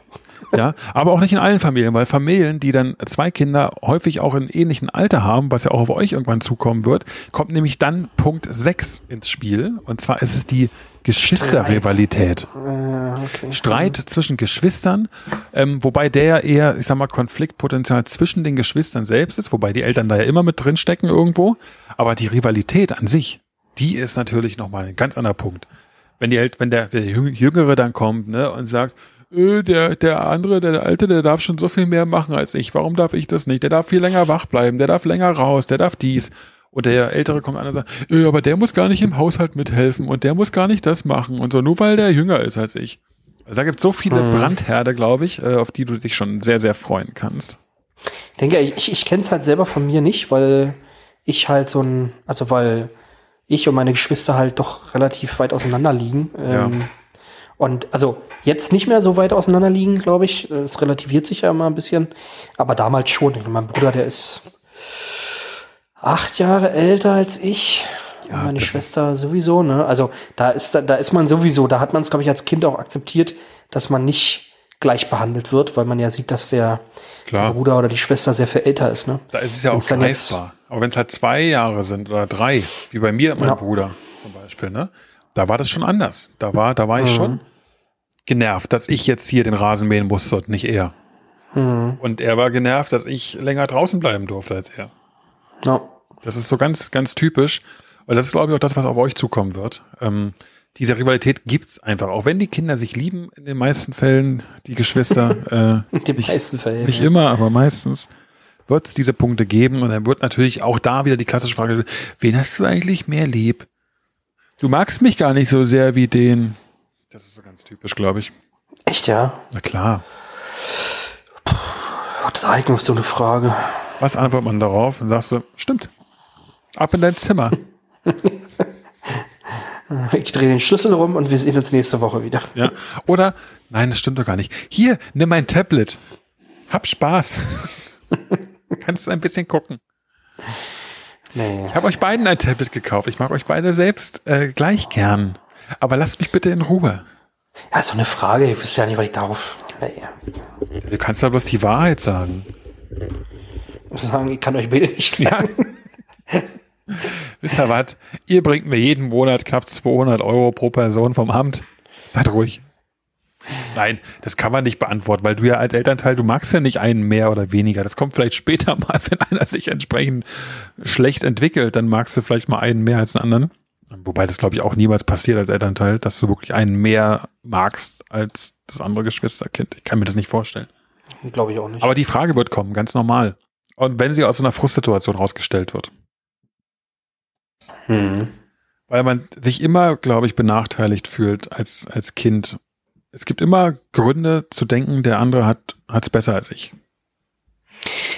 S1: Ja, aber auch nicht in allen Familien, weil Familien, die dann zwei Kinder häufig auch in ähnlichen Alter haben, was ja auch auf euch irgendwann zukommen wird, kommt nämlich dann Punkt 6 ins Spiel. Und zwar ist es die Geschwisterrivalität.
S2: Äh, okay.
S1: Streit zwischen Geschwistern, ähm, wobei der eher, ich sag mal, Konfliktpotenzial zwischen den Geschwistern selbst ist, wobei die Eltern da ja immer mit drin stecken irgendwo. Aber die Rivalität an sich, die ist natürlich nochmal ein ganz anderer Punkt. Wenn die wenn der, der Jüng- Jüngere dann kommt, ne, und sagt, der, der andere, der, Alte, der darf schon so viel mehr machen als ich. Warum darf ich das nicht? Der darf viel länger wach bleiben, der darf länger raus, der darf dies. Und der Ältere kommt an und sagt, äh, aber der muss gar nicht im Haushalt mithelfen und der muss gar nicht das machen und so, nur weil der jünger ist als ich. Also da gibt es so viele
S2: Mhm.
S1: Brandherde, glaube ich, äh, auf die du dich schon sehr, sehr freuen kannst.
S2: Ich denke, ich, ich kenne es halt selber von mir nicht, weil ich halt so ein, also weil ich und meine Geschwister halt doch relativ weit auseinander liegen.
S1: Ja.
S2: Ähm, und also jetzt nicht mehr so weit auseinander liegen, glaube ich. Es relativiert sich ja immer ein bisschen. Aber damals schon. Mein Bruder, der ist acht Jahre älter als ich.
S1: Ja,
S2: meine Schwester sowieso, ne? Also da ist, da, da ist man sowieso, da hat man es, glaube ich, als Kind auch akzeptiert, dass man nicht gleich behandelt wird, weil man ja sieht, dass der
S1: Klar.
S2: Bruder oder die Schwester sehr viel älter ist, ne?
S1: Da ist es ja auch
S2: Wenn's jetzt-
S1: greifbar. Aber wenn es halt zwei Jahre sind oder drei, wie bei mir, mein
S2: Ja.
S1: Bruder zum Beispiel, ne? Da war das schon anders. Da war, da war ich
S2: Mhm.
S1: schon genervt, dass ich jetzt hier den Rasen mähen musste und nicht er.
S2: Mhm.
S1: Und er war genervt, dass ich länger draußen bleiben durfte als er.
S2: Ja.
S1: Das ist so ganz, ganz typisch. Und das ist, glaube ich, auch das, was auf euch zukommen wird. Ähm, diese Rivalität gibt's einfach. Auch wenn die Kinder sich lieben, in den meisten Fällen, die Geschwister, äh,
S2: In den
S1: nicht,
S2: meisten Fällen.
S1: nicht
S2: ja.
S1: immer, aber meistens wird es diese Punkte geben. Und dann wird natürlich auch da wieder die klassische Frage, gestellt, wen hast du eigentlich mehr lieb? Du magst mich gar nicht so sehr wie den. Das ist so ganz typisch, glaube ich.
S2: Echt, ja?
S1: Na klar.
S2: Was ist eigentlich so eine Frage?
S1: Was antwortet man darauf? Und sagst du, stimmt. Ab in dein Zimmer.
S2: Ich drehe den Schlüssel rum und wir sehen uns nächste Woche wieder.
S1: Ja. Oder, nein, das stimmt doch gar nicht. Hier, nimm mein Tablet. Hab Spaß. Kannst du ein bisschen gucken.
S2: Nee.
S1: Ich habe euch beiden ein Tablet gekauft. Ich mag euch beide selbst äh, gleich gern. Aber lasst mich bitte in Ruhe.
S2: Ja, ist doch eine Frage. Ich wüsste ja nicht, was ich darauf.
S1: Du kannst da bloß die Wahrheit sagen.
S2: Ich muss sagen, ich kann euch beide nicht
S1: Ja.
S2: sagen.
S1: Wisst ihr was? Ihr bringt mir jeden Monat knapp 200 Euro pro Person vom Amt. Seid ruhig. Nein, das kann man nicht beantworten, weil du ja als Elternteil, du magst ja nicht einen mehr oder weniger. Das kommt vielleicht später mal, wenn einer sich entsprechend schlecht entwickelt, dann magst du vielleicht mal einen mehr als einen anderen. Wobei das, glaube ich, auch niemals passiert als Elternteil, dass du wirklich einen mehr magst als das andere Geschwisterkind. Ich kann mir das nicht vorstellen.
S2: Glaube ich auch nicht.
S1: Aber die Frage wird kommen, ganz normal. Und wenn sie aus so einer Frustsituation rausgestellt wird.
S2: hm.
S1: Weil man sich immer, glaube ich, benachteiligt fühlt als, als Kind. Es gibt immer Gründe zu denken, der andere hat es besser als ich.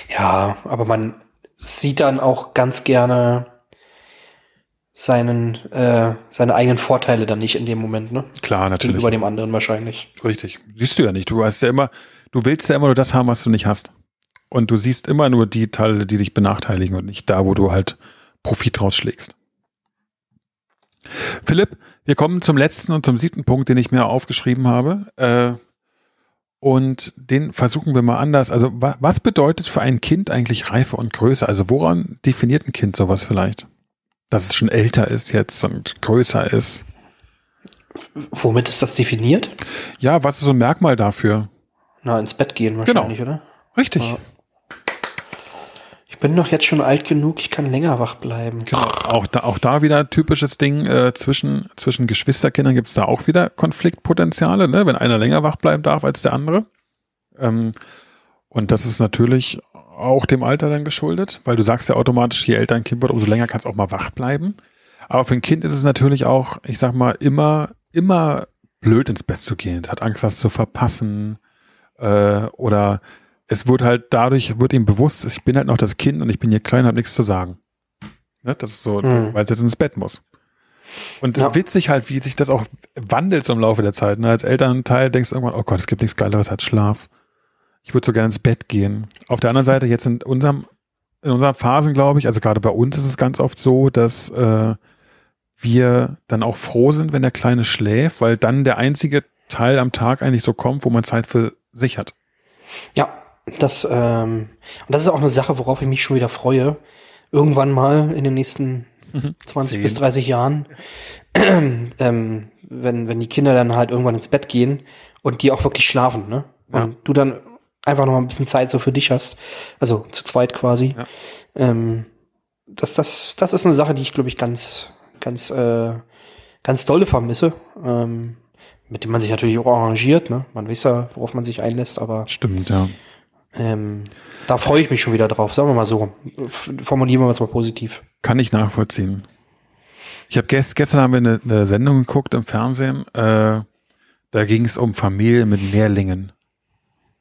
S2: Ja, aber man, sieht dann auch ganz gerne seinen, äh, seine eigenen Vorteile dann nicht in dem Moment, ne?
S1: Klar, natürlich.
S2: Gegenüber dem anderen wahrscheinlich.
S1: Richtig. Siehst du ja nicht. Du hast ja immer, du willst ja immer nur das haben, was du nicht hast. Und du siehst immer nur die Teile, die dich benachteiligen und nicht da, wo du halt Profit rausschlägst. Philipp, wir kommen zum letzten und zum siebten Punkt, den ich mir aufgeschrieben habe. Äh, und den versuchen wir mal anders. Also, wa was bedeutet für ein Kind eigentlich Reife und Größe? Also, woran definiert ein Kind sowas vielleicht? Dass es schon älter ist jetzt und größer ist.
S2: Womit ist das definiert?
S1: Ja, was ist so ein Merkmal dafür?
S2: Na, ins Bett gehen wahrscheinlich, oder?
S1: Richtig.
S2: Ja. Ich bin doch jetzt schon alt genug, ich kann länger wach bleiben.
S1: Genau. Auch da, auch da wieder typisches Ding, äh, zwischen, zwischen Geschwisterkindern gibt es da auch wieder Konfliktpotenziale, ne? wenn einer länger wach bleiben darf als der andere. Ähm, und das ist natürlich auch dem Alter dann geschuldet, weil du sagst ja automatisch, je älter ein Kind wird, umso länger kann es auch mal wach bleiben. Aber für ein Kind ist es natürlich auch, ich sag mal, immer, immer blöd ins Bett zu gehen. Es hat Angst, was zu verpassen. Äh, oder es wird halt dadurch, wird ihm bewusst, ich bin halt noch das Kind und ich bin hier klein, habe nichts zu sagen. Ne? Das ist so,
S2: Mhm.
S1: weil es jetzt ins Bett muss. Und
S2: Ja.
S1: witzig halt, wie sich das auch wandelt so im Laufe der Zeit. Ne? Als Elternteil denkst du irgendwann, oh Gott, es gibt nichts Geileres als Schlaf. Ich würde so gerne ins Bett gehen. Auf der anderen Seite, jetzt in unserem, in unseren Phasen, glaube ich, also gerade bei uns ist es ganz oft so, dass äh, wir dann auch froh sind, wenn der Kleine schläft, weil dann der einzige Teil am Tag eigentlich so kommt, wo man Zeit für sich hat.
S2: Ja, das, ähm, und das ist auch eine Sache, worauf ich mich schon wieder freue. Irgendwann mal in den nächsten 20
S1: Zehn.
S2: bis 30 Jahren, ähm, wenn, wenn die Kinder dann halt irgendwann ins Bett gehen und die auch wirklich schlafen, ne? Und
S1: Ja.
S2: du dann einfach noch mal ein bisschen Zeit so für dich hast, also zu zweit quasi.
S1: Ja.
S2: Ähm, das, das, das ist eine Sache, die ich, glaube ich, ganz, ganz, äh, ganz dolle vermisse. Ähm, mit dem man sich natürlich auch arrangiert, ne? Man weiß ja, worauf man sich einlässt, aber
S1: Stimmt, ja.
S2: ähm, da freue ich mich schon wieder drauf. Sagen wir mal so. Formulieren wir es mal positiv.
S1: Kann ich nachvollziehen. Ich habe gest, gestern haben wir eine, eine Sendung geguckt im Fernsehen. Äh, da ging es um Familien mit Mehrlingen.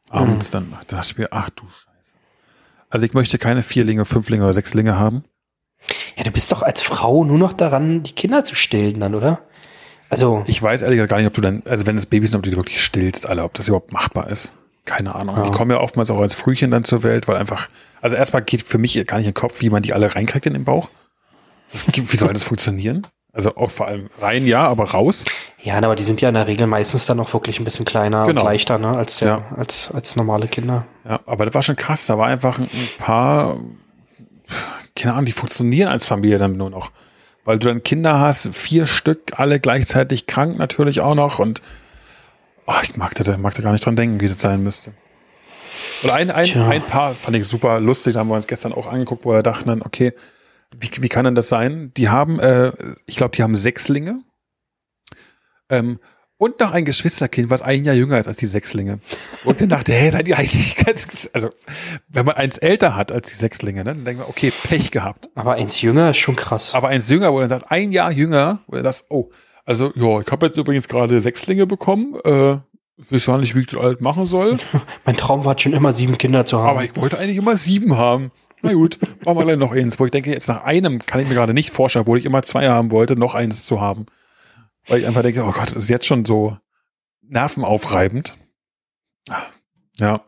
S1: Abends dann da dachte ich mir, ach du Scheiße. Also ich möchte keine Vierlinge, Fünflinge oder Sechslinge haben.
S2: Ja, du bist doch als Frau nur noch daran, die Kinder zu stillen dann, oder? Also,
S1: Ich weiß ehrlich gesagt gar nicht, ob du dann, also wenn es Babys sind, ob du die wirklich stillst, alle, ob das überhaupt machbar ist. Keine Ahnung.
S2: Ja.
S1: Die kommen ja oftmals auch als Frühchen dann zur Welt, weil einfach, also erstmal geht für mich gar nicht in den Kopf, wie man die alle reinkriegt in den Bauch. Das, wie soll das funktionieren? Also auch vor allem rein, ja, aber raus.
S2: ja, aber die sind ja in der Regel meistens dann auch wirklich ein bisschen kleiner
S1: Genau.
S2: und leichter, ne, als,
S1: Ja.
S2: als, als normale Kinder.
S1: Ja, aber das war schon krass. Da war einfach ein ein paar, keine Ahnung, die funktionieren als Familie dann nur noch. Weil du dann Kinder hast, vier Stück, alle gleichzeitig krank natürlich auch noch und oh, ich mag da, mag da gar nicht dran denken, wie das sein müsste. Und ein, ein,
S2: Tja.
S1: ein Paar fand ich super lustig, da haben wir uns gestern auch angeguckt, wo wir dachten dann, okay, wie, wie kann denn das sein? Die haben, äh, ich glaube, die haben Sechslinge ähm, und noch ein Geschwisterkind, was ein Jahr jünger ist als die Sechslinge. Und dann dachte, hey, seid ihr eigentlich ganz, also wenn man eins älter hat als die Sechslinge, ne, dann denkt man, okay, Pech gehabt.
S2: Aber eins jünger ist schon krass.
S1: Aber eins jünger, wo dann sagt, ein Jahr jünger, wo du das, oh, also ja, ich habe jetzt übrigens gerade Sechslinge bekommen, äh, weiß gar nicht, wie ich das alt machen soll,
S2: mein Traum war schon immer, sieben Kinder zu haben.
S1: aber ich wollte eigentlich immer sieben haben. Na gut, machen wir gleich noch eins, wo ich denke, jetzt nach einem kann ich mir gerade nicht vorstellen, obwohl ich immer zwei haben wollte, noch eins zu haben. Weil ich einfach denke, oh Gott, das ist jetzt schon so nervenaufreibend. Ja,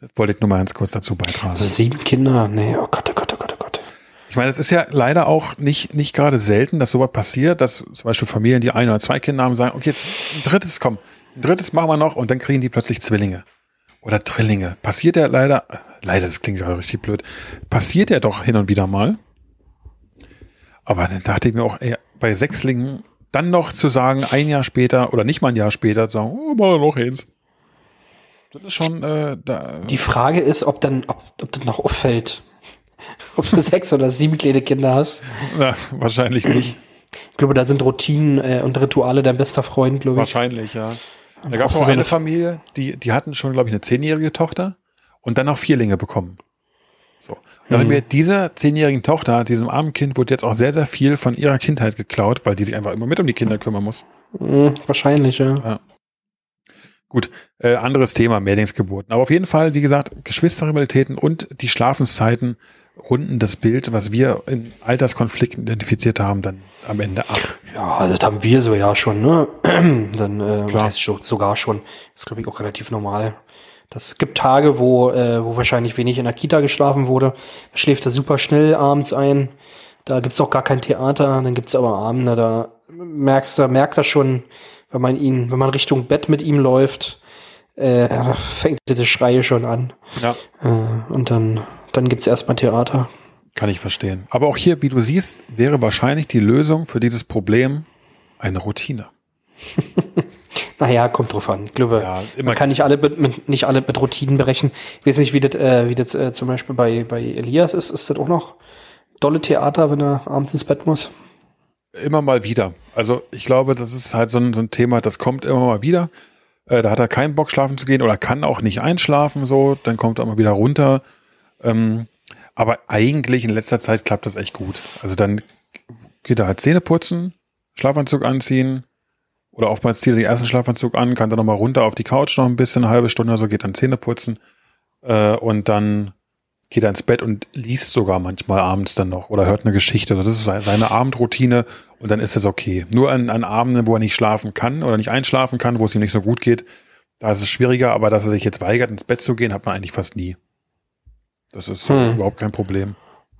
S1: das wollte ich nur mal ganz kurz dazu beitragen.
S2: sieben Kinder, nee, oh Gott, oh Gott, oh Gott, oh Gott.
S1: Ich meine, es ist ja leider auch nicht, nicht gerade selten, dass sowas passiert, dass zum Beispiel Familien, die ein oder zwei Kinder haben, sagen, okay, jetzt ein drittes, komm, ein drittes machen wir noch und dann kriegen die plötzlich Zwillinge oder Drillinge. Passiert ja leider, leider, das klingt ja richtig blöd, passiert ja doch hin und wieder mal. Aber dann dachte ich mir auch, ey, bei Sechslingen dann noch zu sagen, ein Jahr später oder nicht mal ein Jahr später zu sagen, oh, mal noch eins. Das ist schon, äh, da,
S2: Die Frage ist, ob dann, ob, ob das noch auffällt. ob du sechs oder sieben kleine Kinder hast.
S1: na, wahrscheinlich nicht.
S2: Ich glaube, da sind Routinen äh, und Rituale dein bester Freund, glaube ich.
S1: Wahrscheinlich, ja. Da gab es
S2: so
S1: eine Familie, die, die hatten schon, glaube ich, eine zehnjährige Tochter und dann noch Vierlinge bekommen. So. Und dann
S2: Mhm.
S1: mhm. mir dieser zehnjährigen Tochter, diesem armen Kind, wurde jetzt auch sehr, sehr viel von ihrer Kindheit geklaut, weil die sich einfach immer mit um die Kinder kümmern muss.
S2: Hm, wahrscheinlich, ja.
S1: Gut, äh, anderes Thema, Mehrlingsgeburten. Aber auf jeden Fall, wie gesagt, Geschwisterrivalitäten und die Schlafenszeiten runden das Bild, was wir in Alterskonflikten identifiziert haben, dann am Ende ab.
S2: Ja, das haben wir so ja schon, ne? Dann äh,
S1: Klar.
S2: schon, sogar schon. Das ist, glaube ich, auch relativ normal. Das gibt Tage, wo, äh, wo wahrscheinlich wenig in der Kita geschlafen wurde. Da schläft er super schnell abends ein. Da gibt's auch gar kein Theater. Dann gibt's aber Abende, da merkst du, merkt er schon, wenn man ihn, wenn man Richtung Bett mit ihm läuft, äh, fängt das Schreie schon an.
S1: Ja.
S2: Äh, und dann, dann gibt's erstmal Theater.
S1: Kann ich verstehen. Aber auch hier, wie du siehst, wäre wahrscheinlich die Lösung für dieses Problem eine Routine.
S2: Naja, kommt drauf an. Ich glaube,
S1: Ja,
S2: man kann nicht alle, mit, mit, nicht alle mit Routinen berechnen. Ich weiß nicht, wie das, äh, wie das äh, zum Beispiel bei, bei Elias ist. Ist das auch noch dolle Theater, wenn er abends ins Bett muss?
S1: Immer mal wieder. Also ich glaube, das ist halt so ein, so ein Thema, das kommt immer mal wieder. Äh, da hat er keinen Bock, schlafen zu gehen oder kann auch nicht einschlafen, so. Dann kommt er mal wieder runter. Ähm, aber eigentlich in letzter Zeit klappt das echt gut. Also dann geht er halt Zähne putzen, Schlafanzug anziehen oder oftmals zieht er den ersten Schlafanzug an, kann dann nochmal runter auf die Couch noch ein bisschen, eine halbe Stunde oder so, geht dann Zähne putzen äh, und dann geht er ins Bett und liest sogar manchmal abends dann noch oder hört eine Geschichte. Das ist se- seine Abendroutine und dann ist es okay. Nur an, an Abenden, wo er nicht schlafen kann oder nicht einschlafen kann, wo es ihm nicht so gut geht, da ist es schwieriger, aber dass er sich jetzt weigert, ins Bett zu gehen, hat man eigentlich fast nie. Das ist
S2: Hm.
S1: überhaupt kein Problem.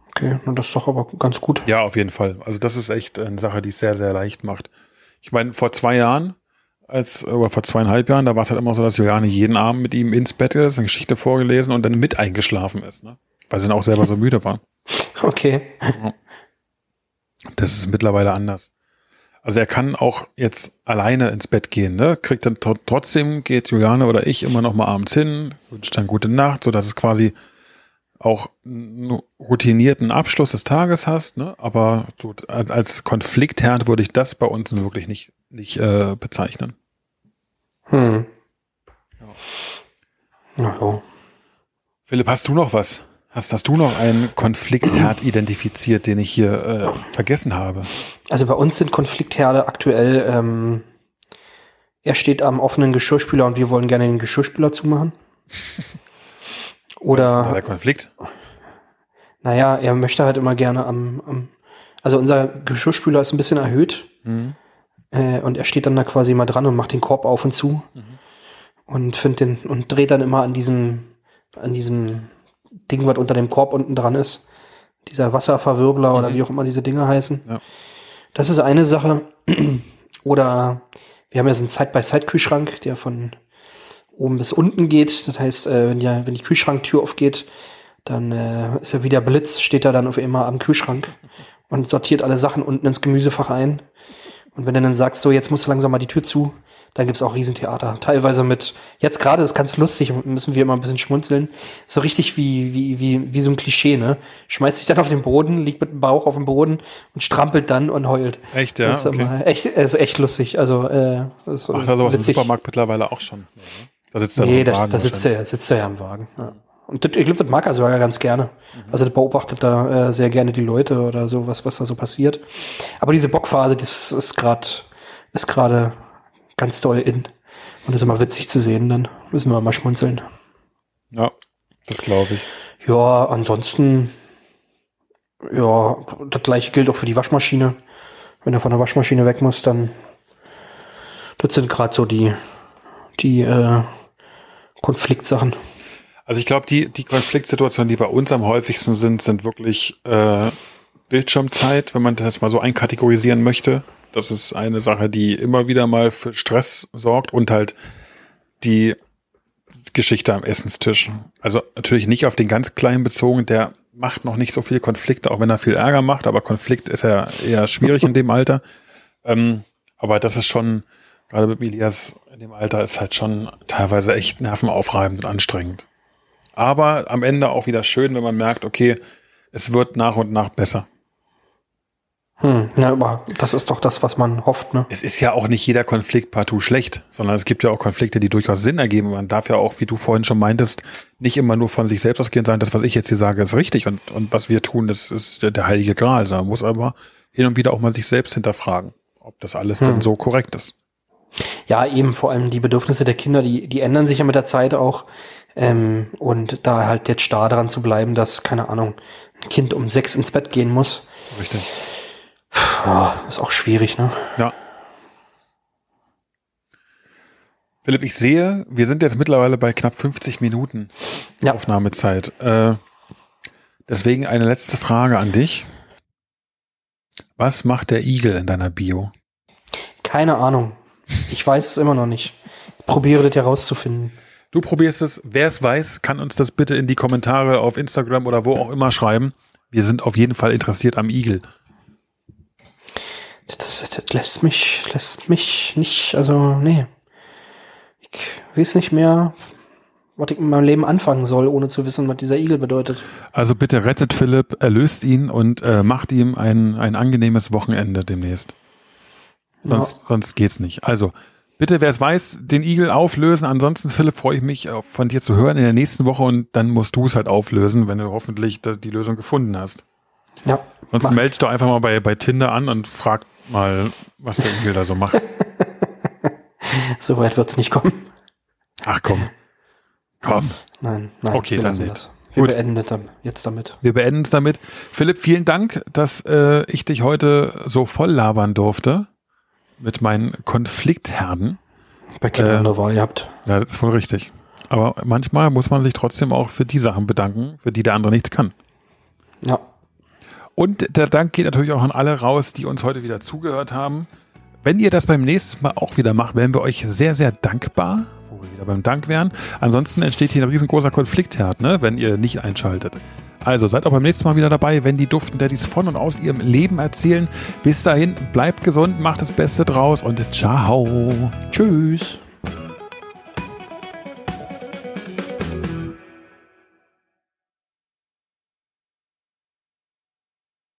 S2: Okay, na, das ist doch aber ganz gut.
S1: Ja, auf jeden Fall. Also das ist echt eine Sache, die es sehr, sehr leicht macht. Ich meine, vor zwei Jahren, als, oder vor zweieinhalb Jahren, da war es halt immer so, dass Juliane jeden Abend mit ihm ins Bett ist, eine Geschichte vorgelesen und dann mit eingeschlafen ist, ne? Weil sie dann auch selber so müde war.
S2: Okay.
S1: Das ist mittlerweile anders. Also er kann auch jetzt alleine ins Bett gehen, ne? Kriegt dann tr- trotzdem, geht Juliane oder ich immer noch mal abends hin, wünscht dann gute Nacht, so dass es quasi auch einen routinierten Abschluss des Tages hast, ne? Aber so als, Konfliktherd würde ich das bei uns wirklich nicht, nicht äh, bezeichnen.
S2: Hm. Ja. Ja,
S1: Philipp, hast du noch was? Hast, hast du noch einen Konfliktherd identifiziert, den ich hier äh, vergessen habe?
S2: Also bei uns sind Konfliktherde aktuell, ähm, er steht am offenen Geschirrspüler und wir wollen gerne den Geschirrspüler zumachen.
S1: Was ist da
S2: Oder,
S1: der Konflikt?
S2: naja, er möchte halt immer gerne am, am also unser Geschirrspüler ist ein bisschen erhöht
S1: Mhm.
S2: äh, und er steht dann da quasi mal dran und macht den Korb auf und zu und findet den und dreht dann immer an diesem, an diesem Ding, was unter dem Korb unten dran ist. Dieser Wasserverwirbler oder
S1: Mhm.
S2: wie auch immer diese Dinge heißen.
S1: Ja.
S2: Das ist eine Sache. Oder wir haben ja so einen Side-by-Side-Kühlschrank, der von oben bis unten geht. Das heißt, äh, wenn, die, wenn die Kühlschranktür aufgeht, dann äh, ist ja wie der Blitz, steht er dann auf einmal am Kühlschrank und sortiert alle Sachen unten ins Gemüsefach ein. Und wenn du dann sagst, so, jetzt musst du langsam mal die Tür zu, dann gibt's auch Riesentheater. Teilweise mit, jetzt gerade ist ganz lustig, müssen wir immer ein bisschen schmunzeln. So richtig wie, wie, wie, wie so ein Klischee, ne? Schmeißt sich dann auf den Boden, liegt mit dem Bauch auf dem Boden und strampelt dann und heult.
S1: Echt, ja?
S2: Das ist,
S1: Okay.
S2: immer echt, ist echt lustig. Also, äh, das ist
S1: Macht er sowas im
S2: witzig.
S1: Supermarkt mittlerweile auch schon? Da sitzt er
S2: Nee, da, da sitzt er, sitzt er ja im Wagen. Ja. Und das, ich glaube, das mag er sogar ganz gerne. Also das beobachtet da äh, sehr gerne die Leute oder so, was, was da so passiert. Aber diese Bockphase, das ist gerade ist gerade ganz doll in. Und das ist immer witzig zu sehen, dann müssen wir mal schmunzeln.
S1: Ja, das glaube ich.
S2: Ja, ansonsten, ja, das gleiche gilt auch für die Waschmaschine. Wenn er von der Waschmaschine weg muss, dann, das sind gerade so die, die äh, Konfliktsachen.
S1: Also ich glaube, die, die Konfliktsituationen, die bei uns am häufigsten sind, sind wirklich äh, Bildschirmzeit, wenn man das mal so einkategorisieren möchte. Das ist eine Sache, die immer wieder mal für Stress sorgt und halt die Geschichte am Essenstisch. Also natürlich nicht auf den ganz Kleinen bezogen, der macht noch nicht so viel Konflikte, auch wenn er viel Ärger macht, aber Konflikt ist ja eher schwierig in dem Alter. Ähm, aber das ist schon, gerade mit Elias in dem Alter, ist halt schon teilweise echt nervenaufreibend und anstrengend. Aber am Ende auch wieder schön, wenn man merkt, okay, es wird nach und nach besser.
S2: Hm, ja, aber das ist doch das, was man hofft, ne?
S1: Es ist ja auch nicht jeder Konflikt partout schlecht, sondern es gibt ja auch Konflikte, die durchaus Sinn ergeben. Man darf ja auch, wie du vorhin schon meintest, nicht immer nur von sich selbst ausgehen sein, das, was ich jetzt hier sage, ist richtig und, und was wir tun, das ist der, der heilige Gral. Man muss aber hin und wieder auch mal sich selbst hinterfragen, ob das alles
S2: Hm.
S1: denn so korrekt ist.
S2: Ja, eben vor allem die Bedürfnisse der Kinder, die, die ändern sich ja mit der Zeit auch. Ähm, und da halt jetzt starr dran zu bleiben, dass, keine Ahnung, Kind um sechs ins Bett gehen muss.
S1: Richtig.
S2: Oh, ist auch schwierig, ne?
S1: Ja. Philipp, ich sehe, wir sind jetzt mittlerweile bei knapp 50 Minuten
S2: Ja.
S1: Aufnahmezeit. Äh, deswegen eine letzte Frage an dich. Was macht der Igel in deiner Bio?
S2: Keine Ahnung. Ich weiß es immer noch nicht. Ich probiere das herauszufinden.
S1: Du probierst es. Wer es weiß, kann uns das bitte in die Kommentare auf Instagram oder wo auch immer schreiben. Wir sind auf jeden Fall interessiert am Igel.
S2: Das, das lässt mich, lässt mich nicht, also, nee. Ich weiß nicht mehr, was ich mit meinem Leben anfangen soll, ohne zu wissen, was dieser Igel bedeutet.
S1: Also bitte rettet Philipp, erlöst ihn und äh, macht ihm ein, ein angenehmes Wochenende demnächst. Sonst, sonst geht's nicht. Also, bitte, wer es weiß, den Igel auflösen. Ansonsten, Philipp, freue ich mich, äh, von dir zu hören in der nächsten Woche und dann musst du es halt auflösen, wenn du hoffentlich die Lösung gefunden hast.
S2: Ja.
S1: Sonst melde doch einfach mal bei, bei Tinder an und frag mal, was der Igel da so macht.
S2: So weit wird's nicht kommen.
S1: Ach komm. Komm.
S2: Nein, nein.
S1: Okay, dann nicht.
S2: das. Wir
S1: Gut.
S2: beenden das jetzt damit.
S1: Wir beenden es damit. Philipp, vielen Dank, dass äh, ich dich heute so voll labern durfte mit meinen Konfliktherden.
S2: Bei keine
S1: Äh,
S2: Wahl gehabt.
S1: Ja, das ist wohl richtig. Aber manchmal muss man sich trotzdem auch für die Sachen bedanken, für die der andere nichts kann.
S2: Ja.
S1: Und der Dank geht natürlich auch an alle raus, die uns heute wieder zugehört haben. Wenn ihr das beim nächsten Mal auch wieder macht, wären wir euch sehr, sehr dankbar, wo wir wieder beim Dank wären. Ansonsten entsteht hier ein riesengroßer Konfliktherd, ne, wenn ihr nicht einschaltet. Also seid auch beim nächsten Mal wieder dabei, wenn die Duften Daddies von und aus ihrem Leben erzählen. Bis dahin, bleibt gesund, macht das Beste draus und ciao.
S2: Tschüss.